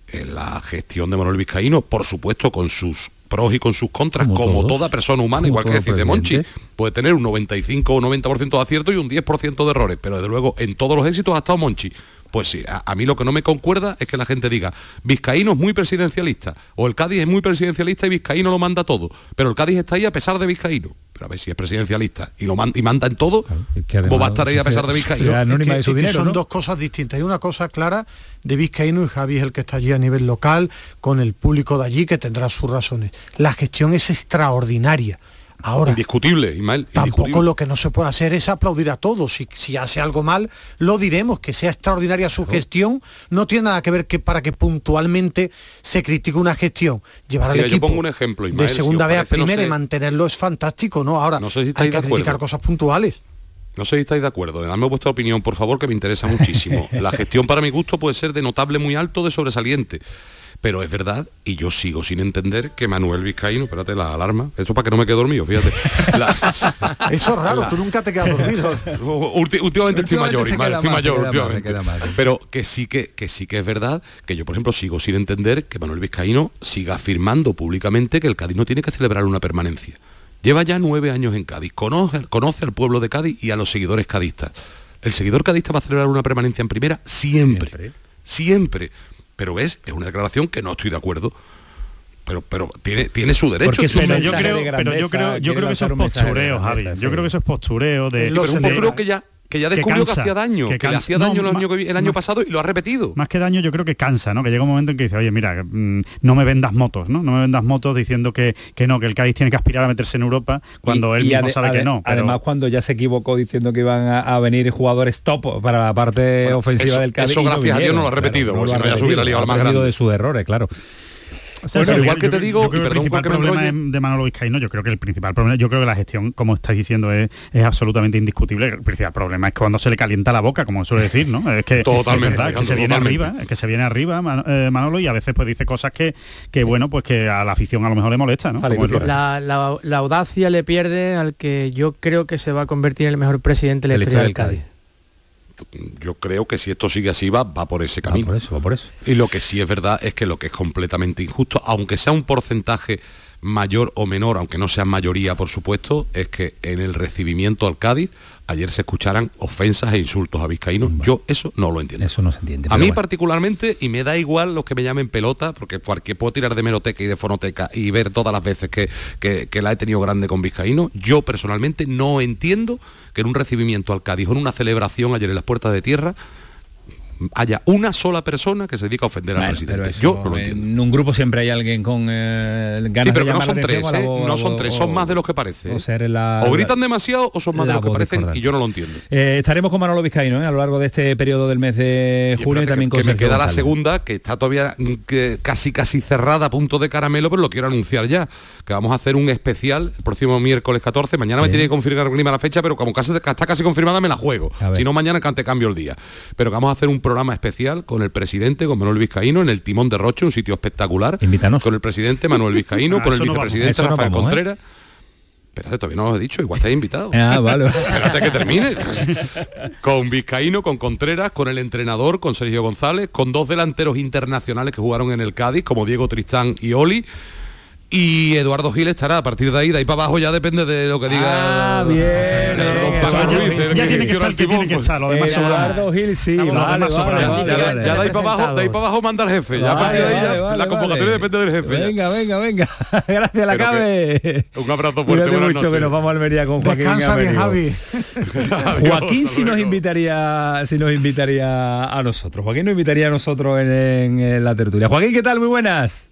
Speaker 22: En la gestión de Manuel Vizcaíno, por supuesto, con sus pros y con sus contras,
Speaker 1: Como
Speaker 22: toda persona humana,
Speaker 1: Como
Speaker 22: igual que decir de Monchi, puede tener un 95 o 90% de acierto y un 10% de errores, pero desde luego en todos los éxitos ha estado Monchi. Pues sí, a, a mí lo que no me concuerda es que la gente diga, Vizcaíno es muy presidencialista, o el Cádiz es muy presidencialista y Vizcaíno lo manda todo, pero el Cádiz está ahí a pesar de Vizcaíno. Pero a ver si es presidencialista y lo manda, y manda en todo, vos va a estar ahí a pesar de Vizcaíno.
Speaker 8: Es que- es que son dos cosas distintas. Hay una cosa clara de Vizcaíno y Javi es el que está allí a nivel local, con el público de allí que tendrá sus razones. La gestión es extraordinaria. Ahora,
Speaker 22: Indiscutible, Ismael.
Speaker 8: Tampoco lo que no se puede hacer es aplaudir a todos. Si, si hace algo mal, lo diremos. Que sea extraordinaria su gestión no tiene nada que ver que para que puntualmente se critique una gestión. Llevar al
Speaker 22: Mira, yo
Speaker 8: equipo
Speaker 22: pongo un ejemplo, Ismael,
Speaker 8: de segunda vez a
Speaker 22: no
Speaker 8: primera
Speaker 22: sé-
Speaker 8: y mantenerlo es fantástico, ¿no? Ahora
Speaker 22: No sé si
Speaker 8: hay que criticar cosas puntuales.
Speaker 22: No sé si estáis de acuerdo, dame vuestra opinión, por favor, que me interesa muchísimo. La gestión para mi gusto puede ser de notable muy alto, de sobresaliente. Pero es verdad, y yo sigo sin entender que Manuel Vizcaíno, espérate, la alarma, esto para que no me quede dormido, fíjate. La-
Speaker 8: Eso es raro,
Speaker 22: La-
Speaker 8: tú nunca te quedas dormido.
Speaker 22: Ulti- últimamente estoy mayor, estoy mayor últimamente.
Speaker 8: más.
Speaker 22: Pero que sí que, que sí que es verdad que yo, por ejemplo, sigo sin entender que Manuel Vizcaíno siga afirmando públicamente que el Cádiz no tiene que celebrar una permanencia. Lleva ya nueve años en Cádiz, conoce, conoce al pueblo de Cádiz y a los seguidores cadistas. ¿El seguidor cadista va a celebrar una permanencia en primera? Siempre. Siempre. Pero es, es una declaración que no estoy de acuerdo. Pero, pero tiene, tiene su derecho.
Speaker 6: Porque es
Speaker 22: tiene
Speaker 6: un
Speaker 22: su-
Speaker 6: yo creo, pero yo creo, yo creo que eso es postureo, Javi. Yo creo que eso es postureo de.
Speaker 22: Pero un
Speaker 6: de-
Speaker 22: postureo que ya, que ya descubrió que,
Speaker 6: cansa,
Speaker 22: hacía daño, que, le hacía daño
Speaker 6: No,
Speaker 22: el año, el pasado y lo ha repetido.
Speaker 6: Más que daño, yo creo que cansa, ¿no? Que llega un momento en que dice, oye, mira, mm, no me vendas motos, ¿no? No me vendas motos diciendo que, que no, que el Cádiz tiene que aspirar a meterse en Europa cuando
Speaker 1: Y-
Speaker 6: él
Speaker 1: y
Speaker 6: mismo
Speaker 1: ade-
Speaker 6: sabe que no. pero-
Speaker 1: Además, cuando ya se equivocó diciendo que iban a, a venir jugadores top para la parte ofensiva
Speaker 22: eso-
Speaker 1: del Cádiz.
Speaker 22: eso, gracias a Dios, no lo ha
Speaker 1: claro,
Speaker 22: repetido,
Speaker 1: no
Speaker 22: porque si
Speaker 1: ha
Speaker 22: no ya se hubiera
Speaker 1: repetido,
Speaker 22: liado
Speaker 1: ha
Speaker 22: al más grande.
Speaker 1: de sus errores, claro.
Speaker 6: O sea,
Speaker 22: Bueno,
Speaker 6: sí,
Speaker 22: igual
Speaker 6: yo-
Speaker 22: que te digo,
Speaker 6: yo creo
Speaker 22: y
Speaker 6: que el principal
Speaker 22: me
Speaker 6: problema es de Manolo Vizcaíno, yo creo que el principal problema, yo creo que la gestión, como estáis diciendo, es, es absolutamente indiscutible. El principal problema es que cuando se le calienta la boca, como suele decir, ¿no? Es que,
Speaker 22: Totalmente,
Speaker 6: es verdad, es que se viene
Speaker 22: totalmente.
Speaker 6: arriba, es que se viene arriba Man- eh, Manolo y a veces pues dice cosas que, que bueno, pues que a la afición a lo mejor le molesta, ¿no? Como es lo-
Speaker 7: La, la- la audacia le pierde al que yo creo que se va a convertir en el mejor presidente de la historia del Cádiz.
Speaker 22: Yo creo que si esto sigue así va, va por ese camino.
Speaker 1: por eso, va por eso.
Speaker 22: Y lo que sí es verdad es que lo que es completamente injusto, aunque sea un porcentaje mayor o menor, aunque no sea mayoría, por supuesto, es que en el recibimiento al Cádiz ayer se escucharan ofensas e insultos a Vizcaíno. Yo eso no lo entiendo.
Speaker 1: Eso no se entiende.
Speaker 22: A mí
Speaker 1: bueno.
Speaker 22: particularmente, y me da igual los que me llamen pelota, porque cualquier puedo tirar de meroteca y de fonoteca y ver todas las veces que, que- que la he tenido grande con Vizcaíno, yo personalmente no entiendo que en un recibimiento al Cádiz o en una celebración ayer en las puertas de tierra haya una sola persona que se dedica a ofender al
Speaker 1: Bueno,
Speaker 22: presidente.
Speaker 1: pero eso,
Speaker 22: yo no lo entiendo.
Speaker 1: En un grupo siempre hay alguien con eh, ganas
Speaker 22: Sí, pero
Speaker 1: de
Speaker 22: que no son tres, ¿eh? no son tres,
Speaker 1: o-
Speaker 22: son más de los que parece.
Speaker 1: o
Speaker 22: ¿eh?
Speaker 1: ser la-
Speaker 22: O gritan demasiado o son más de los que parecen
Speaker 1: discordante.
Speaker 22: y yo no lo entiendo.
Speaker 1: Eh, estaremos con Manolo Vizcaíno ¿eh? a lo largo de este periodo del mes de junio y, también
Speaker 22: que,
Speaker 1: con
Speaker 22: que me queda la segunda que está todavía mm, que casi casi cerrada a punto de caramelo pero lo quiero anunciar ya que vamos a hacer un especial el próximo miércoles 14 mañana me tiene que confirmar la fecha pero como casi, está casi confirmada me la juego si no mañana te cambio el día pero que vamos a hacer un programa especial con el presidente con Manuel Vizcaíno en el Timón de Roche un sitio espectacular con el presidente Manuel Vizcaíno
Speaker 1: Ah,
Speaker 22: con el
Speaker 1: no vamos.
Speaker 22: vicepresidente
Speaker 1: Eso no
Speaker 22: Rafael
Speaker 1: vamos, ¿eh?
Speaker 22: Contreras Espérate, todavía no lo he dicho, igual estáis invitado.
Speaker 1: Ah, vale.
Speaker 22: Espérate que termine. con Vizcaíno, con Contreras, con el entrenador, con Sergio González, con dos delanteros internacionales que jugaron en el Cádiz, como Diego Tristán y Oli. Y Eduardo Gil estará a partir de ahí, de ahí para abajo ya depende de lo que diga.
Speaker 1: Ah, bien.
Speaker 6: Ya- tiene que estar el que tiene que estar, lo demás sobra.
Speaker 1: Eduardo Gil, sí, vale,
Speaker 22: Ya, de ahí para abajo, de ahí para abajo manda el jefe. ya a partir de ahí ya,
Speaker 1: Vale, vale,
Speaker 22: la convocatoria depende del jefe.
Speaker 1: Venga, venga, venga. Gracias, la cabe.
Speaker 22: Un abrazo fuerte, buenas
Speaker 1: mucho que nos vamos a Almería con Joaquín.
Speaker 8: Javi.
Speaker 1: Joaquín si nos invitaría si nos invitaría a nosotros. Joaquín nos invitaría a nosotros en la tertulia. Joaquín, ¿qué tal? Muy buenas.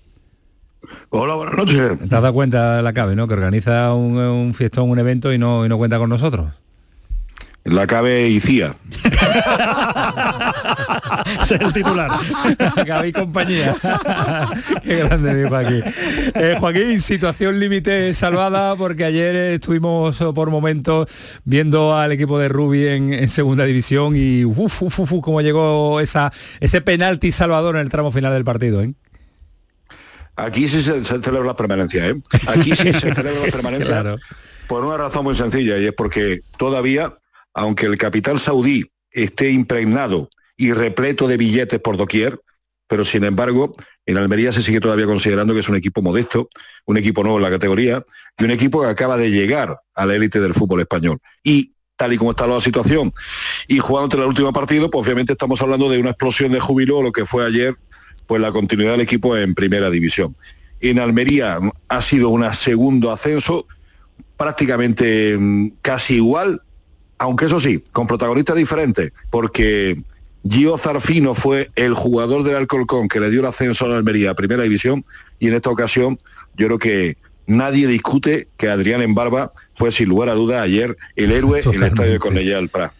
Speaker 23: Hola, buenas noches.
Speaker 1: ¿Te has dado cuenta la cabe, no? Que organiza un, un fiestón, un evento y no, y no cuenta con nosotros.
Speaker 23: La cabe ICIA.
Speaker 6: Ese es el titular.
Speaker 1: Cabe y compañía. Qué grande mi Joaquín. Eh, Joaquín, situación límite salvada porque ayer estuvimos eh, por momentos viendo al equipo de Rubi en, en segunda división y uf, uf, uf, uf, cómo llegó esa, ese penalti salvador en el tramo final del partido. ¿eh?
Speaker 23: Aquí sí se, se celebra la permanencia, ¿eh? Aquí sí se celebra la permanencia
Speaker 1: Claro.
Speaker 23: por una razón muy sencilla y es porque todavía, aunque el capital saudí esté impregnado y repleto de billetes por doquier, pero sin embargo, en Almería se sigue todavía considerando que es un equipo modesto, un equipo nuevo en la categoría y un equipo que acaba de llegar a la élite del fútbol español. Y tal y como está la situación y jugando entre el último partido, pues obviamente estamos hablando de una explosión de júbilo, lo que fue ayer, pues la continuidad del equipo en primera división. En Almería ha sido un segundo ascenso, prácticamente mm, casi igual, aunque eso sí, con protagonistas diferentes, porque Gio Zarfino fue el jugador del Alcolcón que le dio el ascenso a la Almería a Primera División y en esta ocasión yo creo que nadie discute que Adrián Embarba fue sin lugar a duda ayer el héroe en el estadio de Cornellá del Prat.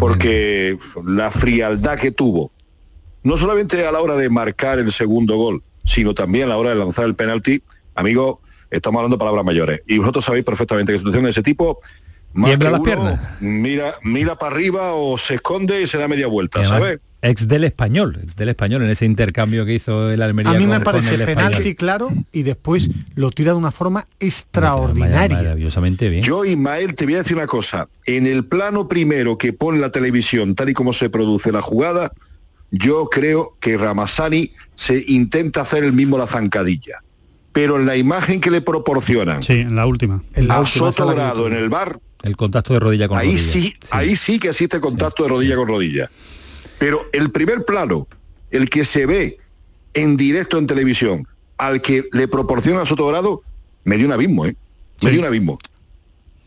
Speaker 23: Porque la frialdad que tuvo, no solamente a la hora de marcar el segundo gol, sino también a la hora de lanzar el penalti, amigo, estamos hablando de palabras mayores. Y vosotros sabéis perfectamente que situaciones de ese tipo más que
Speaker 1: las
Speaker 23: uno,
Speaker 1: piernas.
Speaker 23: Mira, mira para arriba o se esconde y se da media vuelta,
Speaker 1: Además,
Speaker 23: ¿sabes?
Speaker 1: Ex del español, ex del español en ese intercambio que hizo el Almería.
Speaker 8: A mí me
Speaker 1: con- con
Speaker 8: parece
Speaker 1: el
Speaker 8: penalti
Speaker 1: Español.
Speaker 8: claro y después lo tira de una forma extraordinaria.
Speaker 1: Maravillosamente bien.
Speaker 23: Yo, Ismael, te voy a decir una cosa. En el plano primero que pone la televisión, tal y como se produce la jugada, yo creo que Ramazani se intenta hacer el mismo la zancadilla. Pero en la imagen que le proporcionan
Speaker 6: Sí, en la última.
Speaker 23: a Soto Grado en el bar,
Speaker 1: El contacto de rodilla con
Speaker 23: ahí
Speaker 1: rodilla.
Speaker 23: sí, ahí sí que existe contacto de rodilla con rodilla. Pero el primer plano, el que se ve en directo en televisión, al que le proporciona a Soto Grado, me dio un abismo, ¿eh? Me dio un abismo.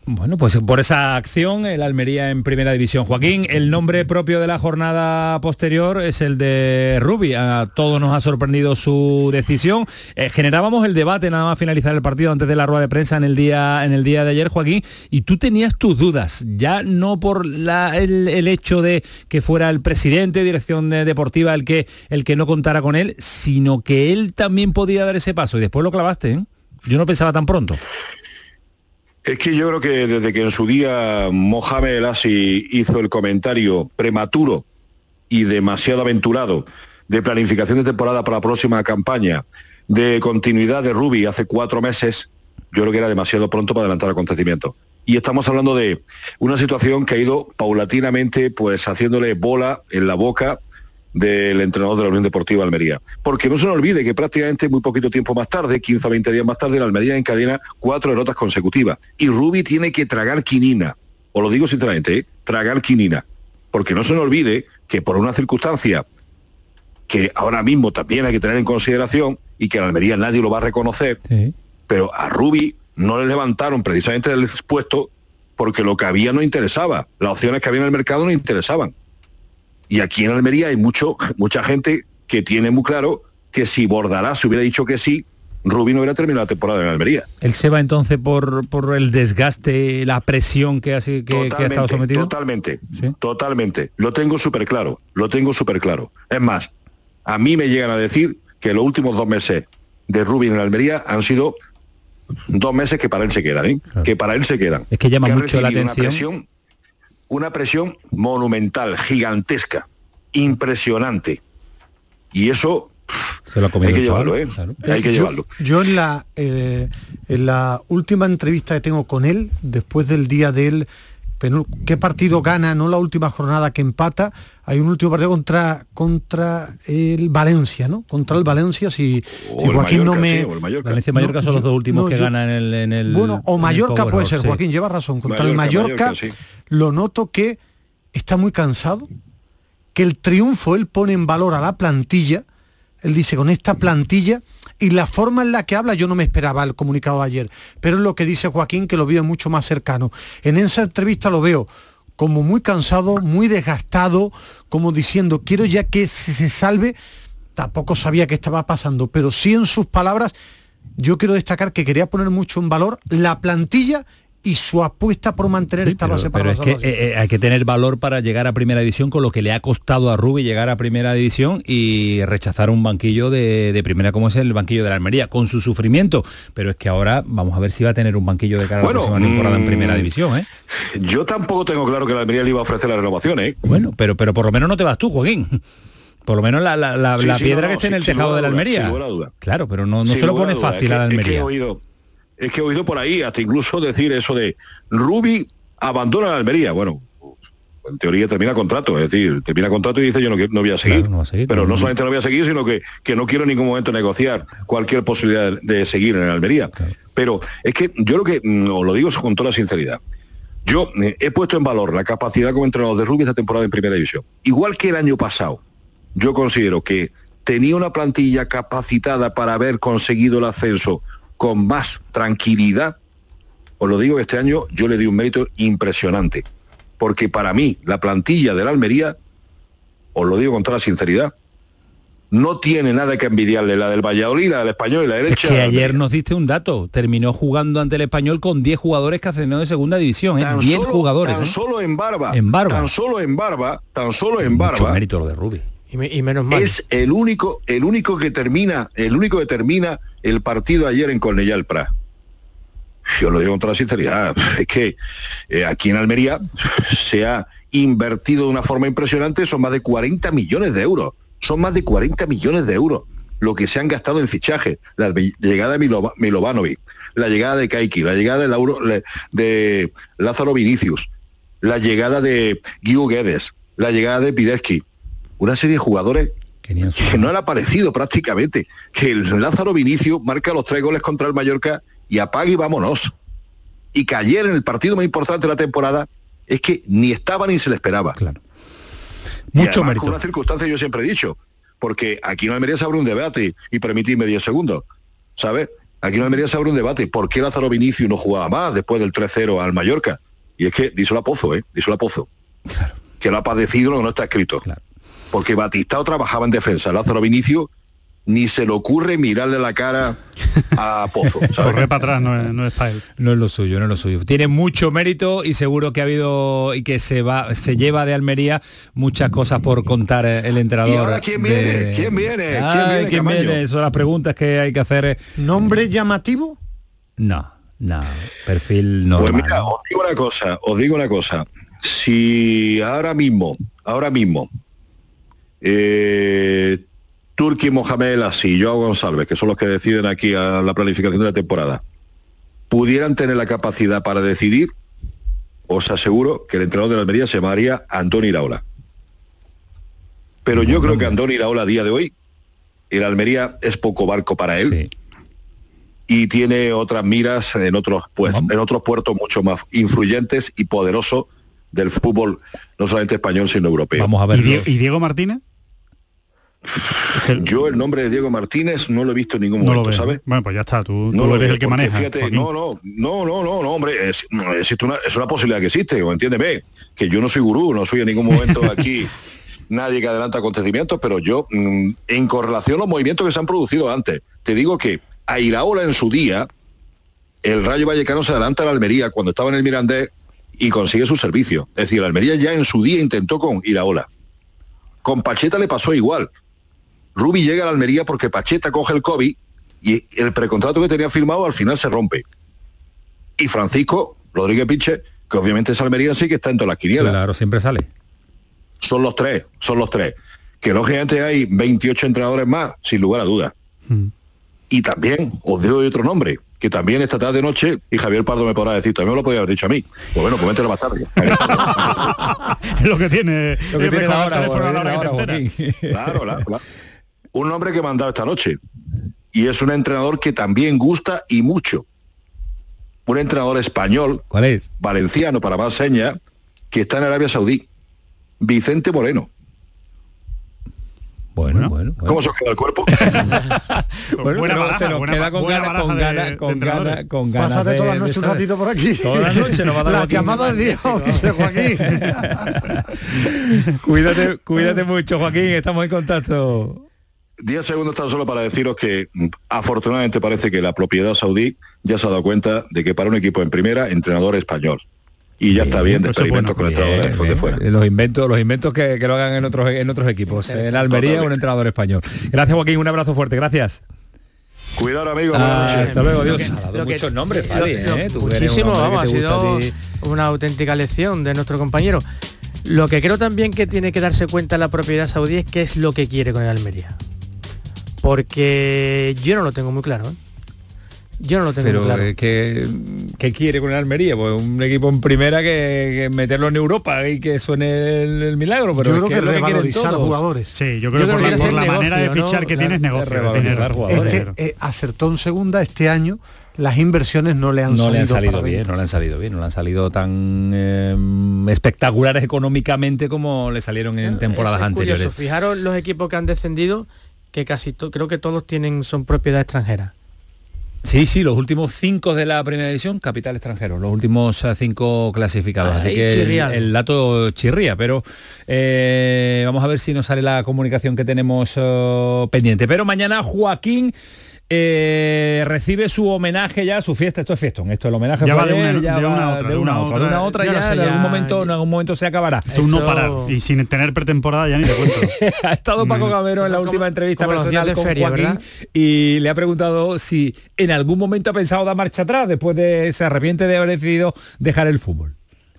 Speaker 1: Bueno, pues por esa acción, el Almería en primera división. Joaquín, el nombre propio de la jornada posterior es el de Rubi. A todos nos ha sorprendido su decisión. Eh, generábamos el debate nada más finalizar el partido antes de la rueda de prensa en el día, en el día de ayer, Joaquín, y tú tenías tus dudas, ya no por el, hecho de que fuera el presidente de dirección de- deportiva el que, el que no contara con él, sino que él también podía dar ese paso. Y después lo clavaste, ¿eh? Yo no pensaba tan pronto.
Speaker 23: Es que yo creo que desde que en su día Mohamed El Asi hizo el comentario prematuro y demasiado aventurado de planificación de temporada para la próxima campaña, de continuidad de Rubi hace cuatro meses, yo creo que era demasiado pronto para adelantar acontecimientos. Y estamos hablando de una situación que ha ido paulatinamente pues haciéndole bola en la boca del entrenador de la Unión Deportiva Almería. Porque no se nos olvide que prácticamente muy poquito tiempo más tarde, 15 o 20 días más tarde, la Almería encadena cuatro derrotas consecutivas. Y Rubi tiene que tragar quinina. Os lo digo sinceramente, ¿eh? tragar quinina. Porque no se nos olvide que por una circunstancia que ahora mismo también hay que tener en consideración y que en Almería nadie lo va a reconocer, pero a Rubi no le levantaron precisamente del puesto porque lo que había no interesaba. Las opciones que había en el mercado no interesaban. Y aquí en Almería hay mucho, mucha gente que tiene muy claro que si Bordalás hubiera dicho que sí, Rubí no hubiera terminado la temporada en Almería.
Speaker 1: Él se va entonces por, por el desgaste, la presión que ha, sido- que, que ha estado sometido.
Speaker 23: Totalmente, totalmente. Lo tengo súper claro, lo tengo súper claro. Es más, a mí me llegan a decir que los últimos dos meses de Rubí en Almería han sido dos meses que para él se quedan, ¿eh? que para él se quedan.
Speaker 1: Es que llama mucho la atención.
Speaker 23: Una presión, una presión monumental, gigantesca, impresionante. Y eso
Speaker 1: Se lo
Speaker 23: hay que llevarlo, ¿eh?
Speaker 1: claro.
Speaker 23: Hay que
Speaker 8: yo,
Speaker 23: llevarlo.
Speaker 8: yo en la eh, en la última entrevista que tengo con él, después del día de él, penu- ¿qué partido gana? No la última jornada que empata, hay un último partido contra contra el Valencia, ¿no? Contra el Valencia, si,
Speaker 23: O
Speaker 8: si
Speaker 23: el
Speaker 8: Joaquín no
Speaker 23: Mallorca,
Speaker 8: me...
Speaker 23: sí, o el Mallorca.
Speaker 1: Valencia y Mallorca
Speaker 8: No,
Speaker 1: son los dos últimos
Speaker 8: no,
Speaker 1: que
Speaker 8: yo-
Speaker 1: ganan en el, en el
Speaker 8: Bueno, o
Speaker 1: en el
Speaker 8: Mallorca puede ser,
Speaker 1: sí.
Speaker 8: Joaquín, lleva razón. Contra el
Speaker 23: Mallorca,
Speaker 8: Mallorca,
Speaker 23: Mallorca, sí.
Speaker 8: Lo noto que está muy cansado, que el triunfo él pone en valor a la plantilla, él dice con esta plantilla y la forma en la que habla yo no me esperaba el comunicado de ayer, pero es lo que dice Joaquín que lo veo mucho más cercano. En esa entrevista lo veo como muy cansado, muy desgastado, como diciendo quiero ya que se salve, tampoco sabía qué estaba pasando, pero sí en sus palabras yo quiero destacar que quería poner mucho en valor la plantilla y su apuesta por mantener esta
Speaker 1: Pero,
Speaker 8: base para
Speaker 1: pero
Speaker 8: la
Speaker 1: es que eh, eh, hay que tener valor para llegar a primera división con lo que le ha costado a Rubi llegar a primera división y rechazar un banquillo de, de primera como es el banquillo de la Almería, con su sufrimiento. Pero es que ahora vamos a ver si va a tener un banquillo de cara a la
Speaker 23: Bueno,
Speaker 1: próxima temporada en
Speaker 23: mm,
Speaker 1: primera división, ¿eh?
Speaker 23: Yo tampoco tengo claro que la Almería le iba a ofrecer la renovación, ¿eh?
Speaker 1: Bueno, pero, pero por lo menos no te vas tú, Joaquín. Por lo menos la, la- la-
Speaker 23: Sí,
Speaker 1: la
Speaker 23: sí,
Speaker 1: piedra
Speaker 23: no,
Speaker 1: que
Speaker 23: no,
Speaker 1: esté en el tejado de la
Speaker 23: duda,
Speaker 1: Almería.
Speaker 23: duda.
Speaker 1: Claro, pero no, no se lo pone
Speaker 23: duda.
Speaker 1: fácil
Speaker 23: Es
Speaker 1: a la
Speaker 23: que- es que he
Speaker 1: Almería.
Speaker 23: oído, es que he oído por ahí, hasta incluso decir eso de Rubi abandona la Almería. Bueno, en teoría termina contrato, es decir, termina contrato y dice yo no, no voy a seguir.
Speaker 1: Claro, no a seguir,
Speaker 23: Pero
Speaker 1: no,
Speaker 23: solamente no voy a seguir, sino que, que no quiero en ningún momento negociar cualquier posibilidad de, de seguir en el Almería. Pero es que yo lo que, mm, os lo digo con toda sinceridad, yo eh, he puesto en valor la capacidad como entrenador de Rubi esta temporada en primera división. Igual que el año pasado, yo considero que tenía una plantilla capacitada para haber conseguido el ascenso con más tranquilidad, os lo digo, este año yo le di un mérito impresionante. Porque para mí, la plantilla de la Almería, os lo digo con toda sinceridad, no tiene nada que envidiarle la del Valladolid, la del Español y la derecha.
Speaker 1: Es que ayer nos diste un dato, terminó jugando ante el Español con 10 jugadores que ascendió de segunda división, ¿eh? 10 jugadores.
Speaker 23: Tan
Speaker 1: ¿eh?
Speaker 23: solo en barba,
Speaker 1: En Barba.
Speaker 23: Tan solo en barba, tan solo en
Speaker 1: Mucho
Speaker 23: barba.
Speaker 1: mérito lo de Rubi.
Speaker 7: Y, me- y menos mal.
Speaker 23: Es el único, el único que termina, el único que termina el partido ayer en Cornellá el Prat. Yo lo digo con toda sinceridad, es que eh, aquí en Almería se ha invertido de una forma impresionante, son más de 40 millones de euros, son más de 40 millones de euros lo que se han gastado en fichaje, la llegada de Milo- Milovanovic, la llegada de Kaiki, la llegada de, Lauro, de Lázaro Vinicius, la llegada de Guiu Guedes, la llegada de Pideski, una serie de jugadores que no han aparecido prácticamente. Que el Lázaro Vinicio marca los tres goles contra el Mallorca y apaga y vámonos. Y que ayer en el partido más importante de la temporada es que ni estaba ni se le esperaba.
Speaker 1: Claro.
Speaker 23: Y
Speaker 1: Mucho
Speaker 23: además,
Speaker 1: mérito.
Speaker 23: Con una circunstancia yo siempre he dicho, porque aquí Almería se abre un debate y permitidme 10 segundos, ¿sabes? Aquí Almería se abre un debate, ¿por qué Lázaro Vinicio no jugaba más después del 3-0 al Mallorca? Y es que a Pozo, ¿eh? A Pozo. Que lo ha padecido lo que no está escrito. Porque Batistao trabajaba en defensa, Lázaro Vinicio ni se le ocurre mirarle la cara a Pozo.
Speaker 6: Correr para atrás no es, no es para él.
Speaker 1: No es lo suyo, no es lo suyo. Tiene mucho mérito y seguro que ha habido y que se va, se lleva de Almería muchas cosas por contar eh, el entrenador.
Speaker 23: ¿Y ahora quién
Speaker 1: de-
Speaker 23: viene? ¿Quién viene?
Speaker 1: Ay,
Speaker 23: ¿Quién viene,
Speaker 1: ¿quién viene? Son las preguntas que hay que hacer.
Speaker 8: ¿Nombre llamativo?
Speaker 1: No, no, perfil
Speaker 23: Pues
Speaker 1: normal.
Speaker 23: mira, os digo una cosa, os digo una cosa. Si ahora mismo, ahora mismo, eh, Turki Mohamed y Joao González, que son los que deciden aquí a la planificación de la temporada, pudieran tener la capacidad para decidir, os aseguro que el entrenador de la Almería se llamaría Antoni Iraola. Pero yo creo que Antoni Iraola a día de hoy, el Almería es poco barco para él. Y tiene otras miras en otros, pues, en otros puertos mucho más influyentes y poderosos del fútbol, no solamente español, sino europeo.
Speaker 1: Vamos a
Speaker 6: ¿Y, Die- y Diego Martínez?
Speaker 23: Yo el nombre de Diego Martínez no lo he visto en ningún
Speaker 6: No lo
Speaker 23: momento,
Speaker 6: ves.
Speaker 23: ¿sabes?
Speaker 6: Bueno, pues ya está, tú,
Speaker 23: No
Speaker 6: tú
Speaker 23: lo
Speaker 6: eres el que maneja.
Speaker 23: fíjate, no, no, no, no, no, no, hombre, es, no, existe una, es una posibilidad que existe, o entiéndeme, que yo no soy gurú, no soy en ningún momento aquí nadie que adelanta acontecimientos, pero yo, mm, en correlación a los movimientos que se han producido antes, te digo que a Iraola en su día, el Rayo Vallecano se adelanta a la Almería cuando estaba en el Mirandés y consigue su servicio. Es decir, la Almería ya en su día intentó con Iraola. Con Pacheta le pasó igual. Rubi llega a la Almería porque Pacheta coge el COVID y el precontrato que tenía firmado al final se rompe. Y Francisco Rodríguez Piche, que obviamente es Almería, sí que está en todas las quinielas.
Speaker 1: Claro, siempre sale.
Speaker 23: Son los tres, son los tres. Que lógicamente hay 28 entrenadores más, sin lugar a dudas. Y también, os digo de otro nombre, que también esta tarde noche, y Javier Pardo me podrá decir, también me lo podía haber dicho a mí. Pues bueno, mételo más tarde.
Speaker 6: Es lo que tiene,
Speaker 23: Lo que
Speaker 6: es
Speaker 23: tiene la hora,
Speaker 6: la hora.
Speaker 23: Claro, claro, claro. Un nombre que me han dado esta noche. Y es un entrenador que también gusta y mucho. Un entrenador español.
Speaker 1: ¿Cuál es?
Speaker 23: Valenciano, para más señas, que está en Arabia Saudí. Vicente Moreno.
Speaker 1: Bueno, bueno.
Speaker 23: ¿Cómo se os queda el cuerpo?
Speaker 1: Bueno,
Speaker 6: Buena baraja,
Speaker 1: se nos
Speaker 6: buena-
Speaker 1: queda con ganas, con ganas, con ganas, con ganas.
Speaker 8: Pásate
Speaker 1: de-
Speaker 8: toda la noche un ratito por aquí.
Speaker 1: Toda la noche nos va a dar
Speaker 8: Las llamadas de Dios, dice Joaquín.
Speaker 1: cuídate, cuídate mucho, Joaquín, estamos en contacto.
Speaker 23: 10 segundos tan solo para deciros que mm, afortunadamente parece que la propiedad saudí ya se ha dado cuenta de que para un equipo en primera, entrenador español. Y ya está bien de
Speaker 1: Eso es
Speaker 23: experimentos
Speaker 1: bueno.
Speaker 23: con entrenadores
Speaker 1: Bien,
Speaker 23: de fuera.
Speaker 1: Los inventos, los inventos que, que lo hagan en otros en otros equipos. En Almería, un entrenador español. Gracias, Joaquín, un abrazo fuerte, gracias.
Speaker 23: Cuidado, amigos.
Speaker 1: Ah,
Speaker 23: buenas noches.
Speaker 1: hasta luego, adiós. Muchos nombres, Fali, ¿eh?
Speaker 7: Muchísimo, vamos, ha sido una auténtica lección de nuestro compañero. Lo que creo también que tiene que darse cuenta la propiedad saudí es qué es lo que quiere con el Almería. Porque yo no lo tengo muy claro. ¿eh? Yo no lo tengo
Speaker 1: Pero
Speaker 7: muy claro.
Speaker 1: eh, ¿qué, qué quiere con el Almería? Pues un equipo en primera que, que meterlo en Europa y que suene el, el milagro. Pero
Speaker 8: Yo creo que
Speaker 1: es quieren
Speaker 8: revalorizar
Speaker 1: todos.
Speaker 8: jugadores.
Speaker 6: Sí, yo creo que por la, por la manera de fichar que tienes negocio.
Speaker 1: revalorizar jugadores.
Speaker 8: Es que eh, acertó en segunda este año, las inversiones no le han
Speaker 1: no
Speaker 8: salido,
Speaker 1: le han salido bien, no le han salido bien, no le han salido tan eh, espectaculares económicamente como le salieron en temporadas
Speaker 7: es curioso.
Speaker 1: anteriores.
Speaker 7: Fijaros los equipos que han descendido, que casi creo que todos tienen son propiedad extranjera.
Speaker 1: Sí, sí, los últimos cinco de la primera división, capital extranjero, los últimos eh, cinco clasificados. Así
Speaker 7: Ahí
Speaker 1: que el, dato chirría, pero eh, vamos a ver si nos sale la comunicación que tenemos eh, pendiente. Pero mañana Joaquín eh, recibe su homenaje ya, su fiesta, esto es fiestón, esto el homenaje
Speaker 6: Ya va de una-
Speaker 1: ya
Speaker 6: de otra,
Speaker 1: de una otra, de una a otra,
Speaker 6: ya
Speaker 1: en algún
Speaker 6: ya-
Speaker 1: momento, en algún momento se acabará.
Speaker 6: Esto un no parar. Y sin tener pretemporada ya ni te cuento.
Speaker 1: ha estado Paco Cabero en la última entrevista personal
Speaker 7: de
Speaker 1: con
Speaker 7: feria,
Speaker 1: Joaquín
Speaker 7: ¿verdad?
Speaker 1: y le ha preguntado si en algún momento ha pensado dar marcha atrás después de se arrepiente de haber decidido dejar el fútbol.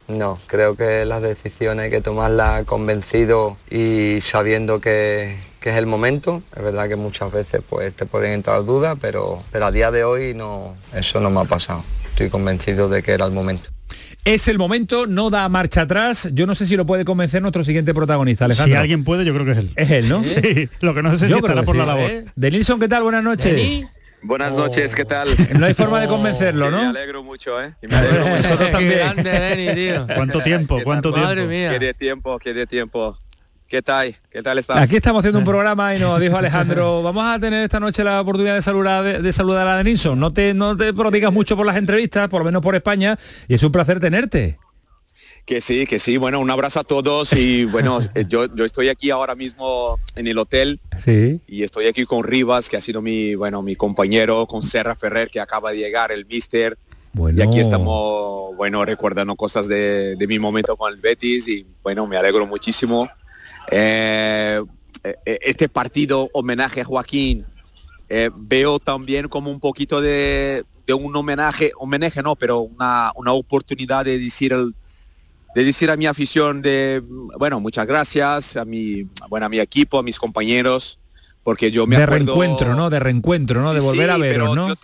Speaker 24: No, creo que las decisiones hay que tomarlas convencido y sabiendo que, que es el momento. Es verdad que muchas veces pues te pueden entrar dudas, pero, pero a día de hoy no, eso no me ha pasado. Estoy convencido de que era el momento.
Speaker 1: Es el momento, no da marcha atrás. Yo no sé si lo puede convencer nuestro siguiente protagonista, Alejandro.
Speaker 6: Si alguien puede, yo creo que es él.
Speaker 1: Es él, ¿no?
Speaker 6: Sí, lo que no sé si
Speaker 1: Yo
Speaker 6: estará
Speaker 1: creo que
Speaker 6: por la labor.
Speaker 1: ¿Eh? De Nilsson, ¿qué tal? Buenas noches.
Speaker 25: Buenas noches, ¿qué tal?
Speaker 1: No hay forma de convencerlo,
Speaker 25: Que
Speaker 1: ¿no?
Speaker 25: Me alegro mucho, ¿eh? Me alegro mucho.
Speaker 1: Nosotros también.
Speaker 6: ¿Cuánto tiempo? ¿Cuánto tiempo?
Speaker 25: Qué de tiempo, qué de tiempo. ¿Qué tal? ¿Qué tal estás?
Speaker 1: Aquí estamos haciendo un programa y nos dijo Alejandro, vamos a tener esta noche la oportunidad de saludar, de, de saludar a Denilson. No te, no te prodigas mucho por las entrevistas, por lo menos por España, y es un placer tenerte.
Speaker 25: Que sí, que sí. Bueno, un abrazo a todos y bueno, eh, yo, yo estoy aquí ahora mismo en el hotel
Speaker 1: Sí.
Speaker 25: y estoy aquí con Rivas, que ha sido mi, bueno, mi compañero, con Serra Ferrer, que acaba de llegar, el mister.
Speaker 1: Bueno.
Speaker 25: Y aquí estamos, bueno, recordando cosas de, de mi momento con el Betis y bueno, me alegro muchísimo. Eh, eh, este partido, homenaje a Joaquín, eh, veo también como un poquito de, de un homenaje, homenaje no, pero una, una oportunidad de decir el- de decir a mi afición de bueno muchas gracias a mi bueno a mi equipo a mis compañeros porque yo me
Speaker 1: de
Speaker 25: acuerdo
Speaker 1: reencuentro, ¿no? De reencuentro, ¿no? De
Speaker 25: Sí,
Speaker 1: volver a
Speaker 25: sí,
Speaker 1: veros,
Speaker 25: pero
Speaker 1: ¿no?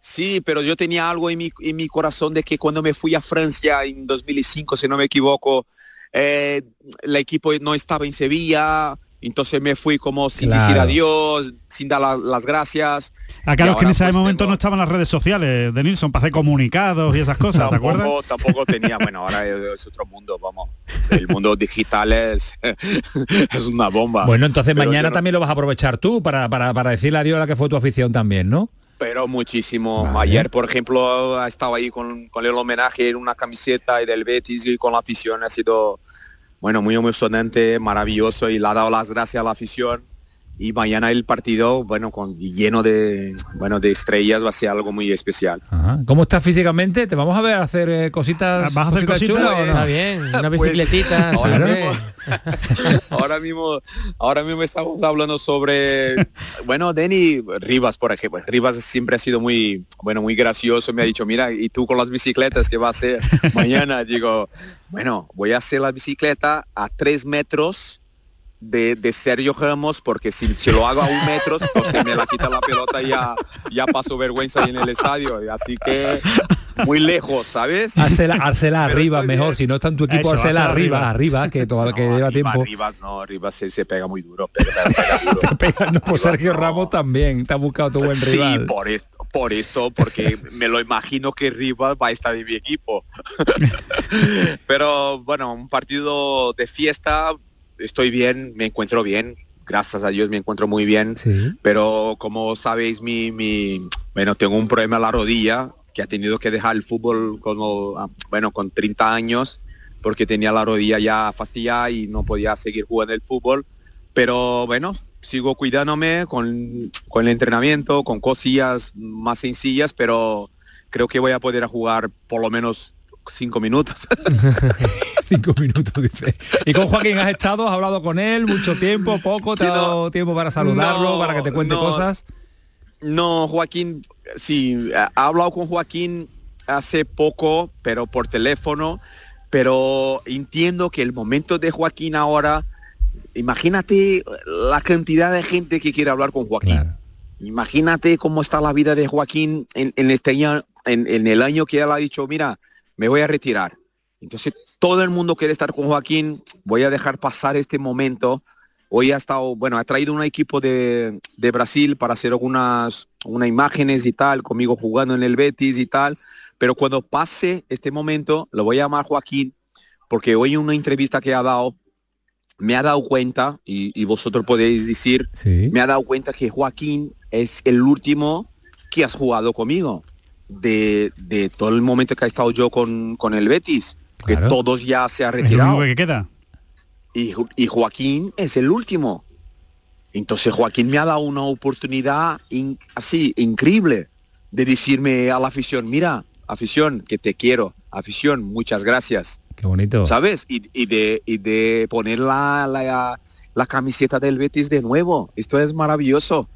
Speaker 25: Sí, pero yo tenía algo en mi, en mi corazón de que cuando me fui a Francia en 2005, si no me equivoco, eh, el equipo no estaba en Sevilla, entonces me fui como sin decir
Speaker 6: Claro.
Speaker 25: adiós, sin dar la- las gracias.
Speaker 6: Acá
Speaker 25: Y
Speaker 6: los que en ese
Speaker 25: pues,
Speaker 6: momento no estaban las redes sociales de Nilsson para hacer comunicados y esas cosas, ¿te acuerdas?
Speaker 25: Tampoco, tampoco tenía, bueno, ahora es, otro mundo, vamos. El mundo digital es, es una bomba.
Speaker 1: Bueno, entonces
Speaker 25: Pero
Speaker 1: mañana
Speaker 25: no-
Speaker 1: también lo vas a aprovechar tú para, para, para decirle adiós a la que fue tu afición también, ¿no?
Speaker 25: Pero muchísimo. Ayer, por ejemplo, estaba ahí con, con el homenaje en una camiseta y del Betis y con la afición. Ha sido, bueno, muy emocionante, maravilloso y le ha dado las gracias a la afición. Y mañana el partido, bueno, con lleno de, bueno, de estrellas va a ser algo muy especial.
Speaker 1: Ajá. ¿Cómo estás físicamente? ¿Te vamos a ver hacer eh, cositas,
Speaker 25: ¿Vas a hacer cositas?
Speaker 1: chulas o no?
Speaker 25: Está bien,
Speaker 7: una
Speaker 25: Pues,
Speaker 7: bicicletita.
Speaker 25: ahora, mismo, ahora mismo, ahora mismo estamos hablando sobre, bueno, Denny Rivas, por ejemplo. Rivas siempre ha sido muy, bueno, muy gracioso. Me ha dicho, mira, ¿y tú con las bicicletas qué va a hacer mañana? Digo, bueno, voy a hacer la bicicleta a tres metros de, de Sergio Ramos, porque si, si lo hago a un metro, pues se me la quita la pelota y ya, ya paso vergüenza ahí en el estadio. Así que muy lejos, ¿sabes?
Speaker 1: Hacela, arriba mejor,
Speaker 25: bien.
Speaker 1: si no está en tu equipo, hacela arriba,
Speaker 25: arriba.
Speaker 1: arriba, que todavía que lleva tiempo.
Speaker 25: Rivas no, Rivas se, se pega muy duro. Pero, pega duro.
Speaker 1: No, pues Sergio Ramos también, te ha buscado tu buen
Speaker 25: sí,
Speaker 1: rival.
Speaker 25: por esto, por esto, porque me lo imagino que Rivas va a estar en mi equipo. Pero bueno, un partido de fiesta, estoy bien, me encuentro bien, gracias a Dios me encuentro muy bien. Pero como sabéis, mi, mi, bueno, tengo un problema en la rodilla, que ha tenido que dejar el fútbol como, ah, bueno, con 30 años, porque tenía la rodilla ya fastidiada y no podía seguir jugando el fútbol. Pero bueno, sigo cuidándome con, con el entrenamiento, con cosillas más sencillas, pero creo que voy a poder jugar por lo menos cinco minutos.
Speaker 1: Cinco minutos, dice. ¿Y con Joaquín has estado? ¿Has hablado con él mucho tiempo, poco? ¿Te ha dado tiempo para saludarlo,
Speaker 25: No,
Speaker 1: para que te cuente
Speaker 25: no.
Speaker 1: cosas?
Speaker 25: No, Joaquín, sí, ha ha hablado con Joaquín hace poco, pero por teléfono, pero entiendo que el momento de Joaquín ahora, imagínate la cantidad de gente que quiere hablar con Joaquín. Imagínate cómo está la vida de Joaquín en, en este año, en, en el año que él ha dicho, mira, me voy a retirar. Entonces todo el mundo quiere estar con Joaquín, voy a dejar pasar este momento. Hoy ha estado, bueno, ha traído un equipo de, de Brasil para hacer algunas unas imágenes y tal, conmigo jugando en el Betis y tal. Pero cuando pase este momento, lo voy a llamar Joaquín, porque hoy en una entrevista que ha dado, me ha dado cuenta, y, y vosotros podéis decir, me ha dado cuenta que Joaquín es el último que has jugado conmigo, de, de todo el momento que ha estado yo con, con el Betis, que todos ya se
Speaker 6: Es lo
Speaker 25: retirado.
Speaker 6: único que queda.
Speaker 25: Y, y Joaquín es el último. Entonces Joaquín me ha dado una oportunidad in- así increíble de decirme a la afición, mira, afición, que te quiero, afición, muchas gracias.
Speaker 1: Qué bonito.
Speaker 25: ¿Sabes? Y, y de, y de poner la, la, la camiseta del Betis de nuevo. Esto es maravilloso.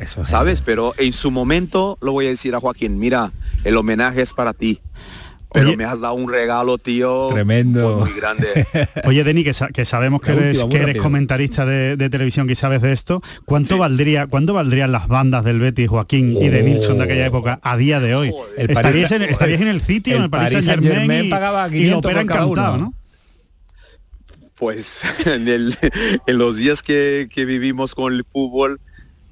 Speaker 1: Eso
Speaker 25: ¿Sabes? Pero en su momento lo voy a decir a Joaquín, mira, el homenaje es para ti. Pero
Speaker 6: Oye.
Speaker 25: me has dado un regalo, tío.
Speaker 1: Tremendo.
Speaker 25: Muy, muy grande.
Speaker 6: Oye, Deni, que, sa- que sabemos que eres, que eres comentarista de, de televisión que sabes de esto. ¿Cuánto valdría, cuánto valdrían las bandas del Betis, Joaquín y de
Speaker 1: Oh.
Speaker 6: Nilsson de aquella época a día de hoy?
Speaker 1: El
Speaker 6: estaríais,
Speaker 1: Paris-
Speaker 6: en, el sitio, en el Paris Saint Germain, y,
Speaker 1: pagaba
Speaker 6: y
Speaker 1: 500
Speaker 6: lo opera encantado,
Speaker 1: uno.
Speaker 6: ¿no?
Speaker 25: Pues en, el- en los días que, que vivimos con el fútbol,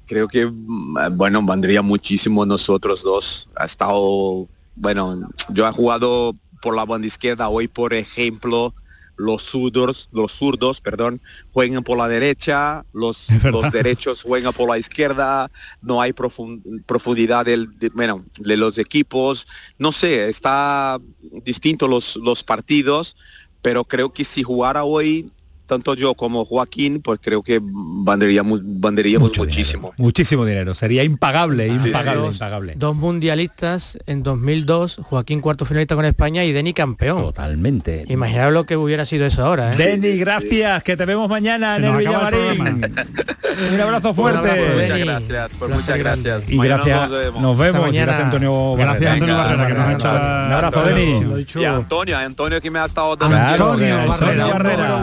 Speaker 25: creo que, mm, bueno, vendría muchísimo nosotros dos. Ha estado, bueno, yo he jugado por la banda izquierda, hoy por ejemplo, los zurdos, los zurdos, perdón, juegan por la derecha, los, los derechos juegan por la izquierda, no hay profun- profundidad del, de, bueno, de los equipos, no sé, está distinto los, los partidos, pero creo que si jugara hoy, tanto yo como Joaquín, pues creo que vendríamos, vendríamos muchísimo.
Speaker 1: Muchísimo dinero. Sería impagable, impagable,
Speaker 7: Dos-
Speaker 1: impagable.
Speaker 7: Dos mundialistas en 2002, Joaquín cuarto finalista con España y Deni campeón.
Speaker 1: Totalmente.
Speaker 7: Imaginaos lo que hubiera sido eso ahora. ¿eh?
Speaker 1: Deni, gracias, que te vemos mañana
Speaker 7: Se
Speaker 1: en el Villamarín. Un abrazo fuerte.
Speaker 25: Muchas gracias, pues muchas gracias.
Speaker 1: Y
Speaker 25: Mañana
Speaker 1: gracias,
Speaker 25: nos vemos.
Speaker 1: nos vemos.
Speaker 7: Mañana.
Speaker 1: Gracias Antonio
Speaker 6: Gracias,
Speaker 1: Barrera.
Speaker 6: Antonio
Speaker 1: Venga,
Speaker 6: Barrera, que nos ha hecho la-
Speaker 1: Un abrazo, Deni.
Speaker 25: Y Antonio, Antonio que me ha estado dando
Speaker 8: Antonio Barrera,
Speaker 1: Antonio
Speaker 8: un
Speaker 1: Barrera,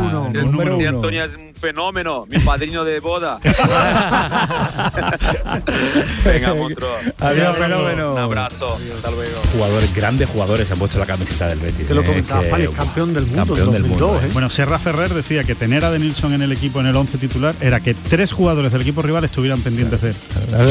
Speaker 8: número uno.
Speaker 1: número
Speaker 25: es fenómeno, mi padrino de boda. Venga, monstruo.
Speaker 1: Adiós, fenómeno.
Speaker 25: Un abrazo. Hasta luego.
Speaker 1: Jugadores, grandes jugadores han puesto la camiseta del Betis.
Speaker 8: Te lo
Speaker 1: ¿eh?
Speaker 8: comentaba,
Speaker 1: Que-
Speaker 8: Pali, campeón del mundo
Speaker 1: campeón
Speaker 8: en
Speaker 1: del
Speaker 8: 2002,
Speaker 1: mundo,
Speaker 8: ¿eh?
Speaker 6: Bueno, Serra Ferrer decía que tener a Denilson en el equipo en el 11 titular era que tres jugadores del equipo rival estuvieran pendientes de él.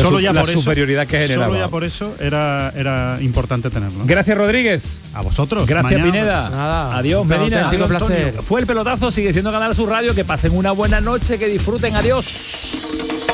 Speaker 6: Solo
Speaker 1: su-
Speaker 6: ya
Speaker 1: la
Speaker 6: por eso,
Speaker 1: superioridad que generaba.
Speaker 6: Solo ya por eso era, era importante tenerlo.
Speaker 1: Gracias Rodríguez.
Speaker 6: A vosotros.
Speaker 1: Gracias
Speaker 6: Mañana-
Speaker 1: Pineda.
Speaker 7: Nada,
Speaker 1: Adiós Medina. Adiós,
Speaker 7: placer.
Speaker 1: Fue el pelotazo, sigue siendo Canal Sur Radio. Que pasen una buena noche, que disfruten, adiós.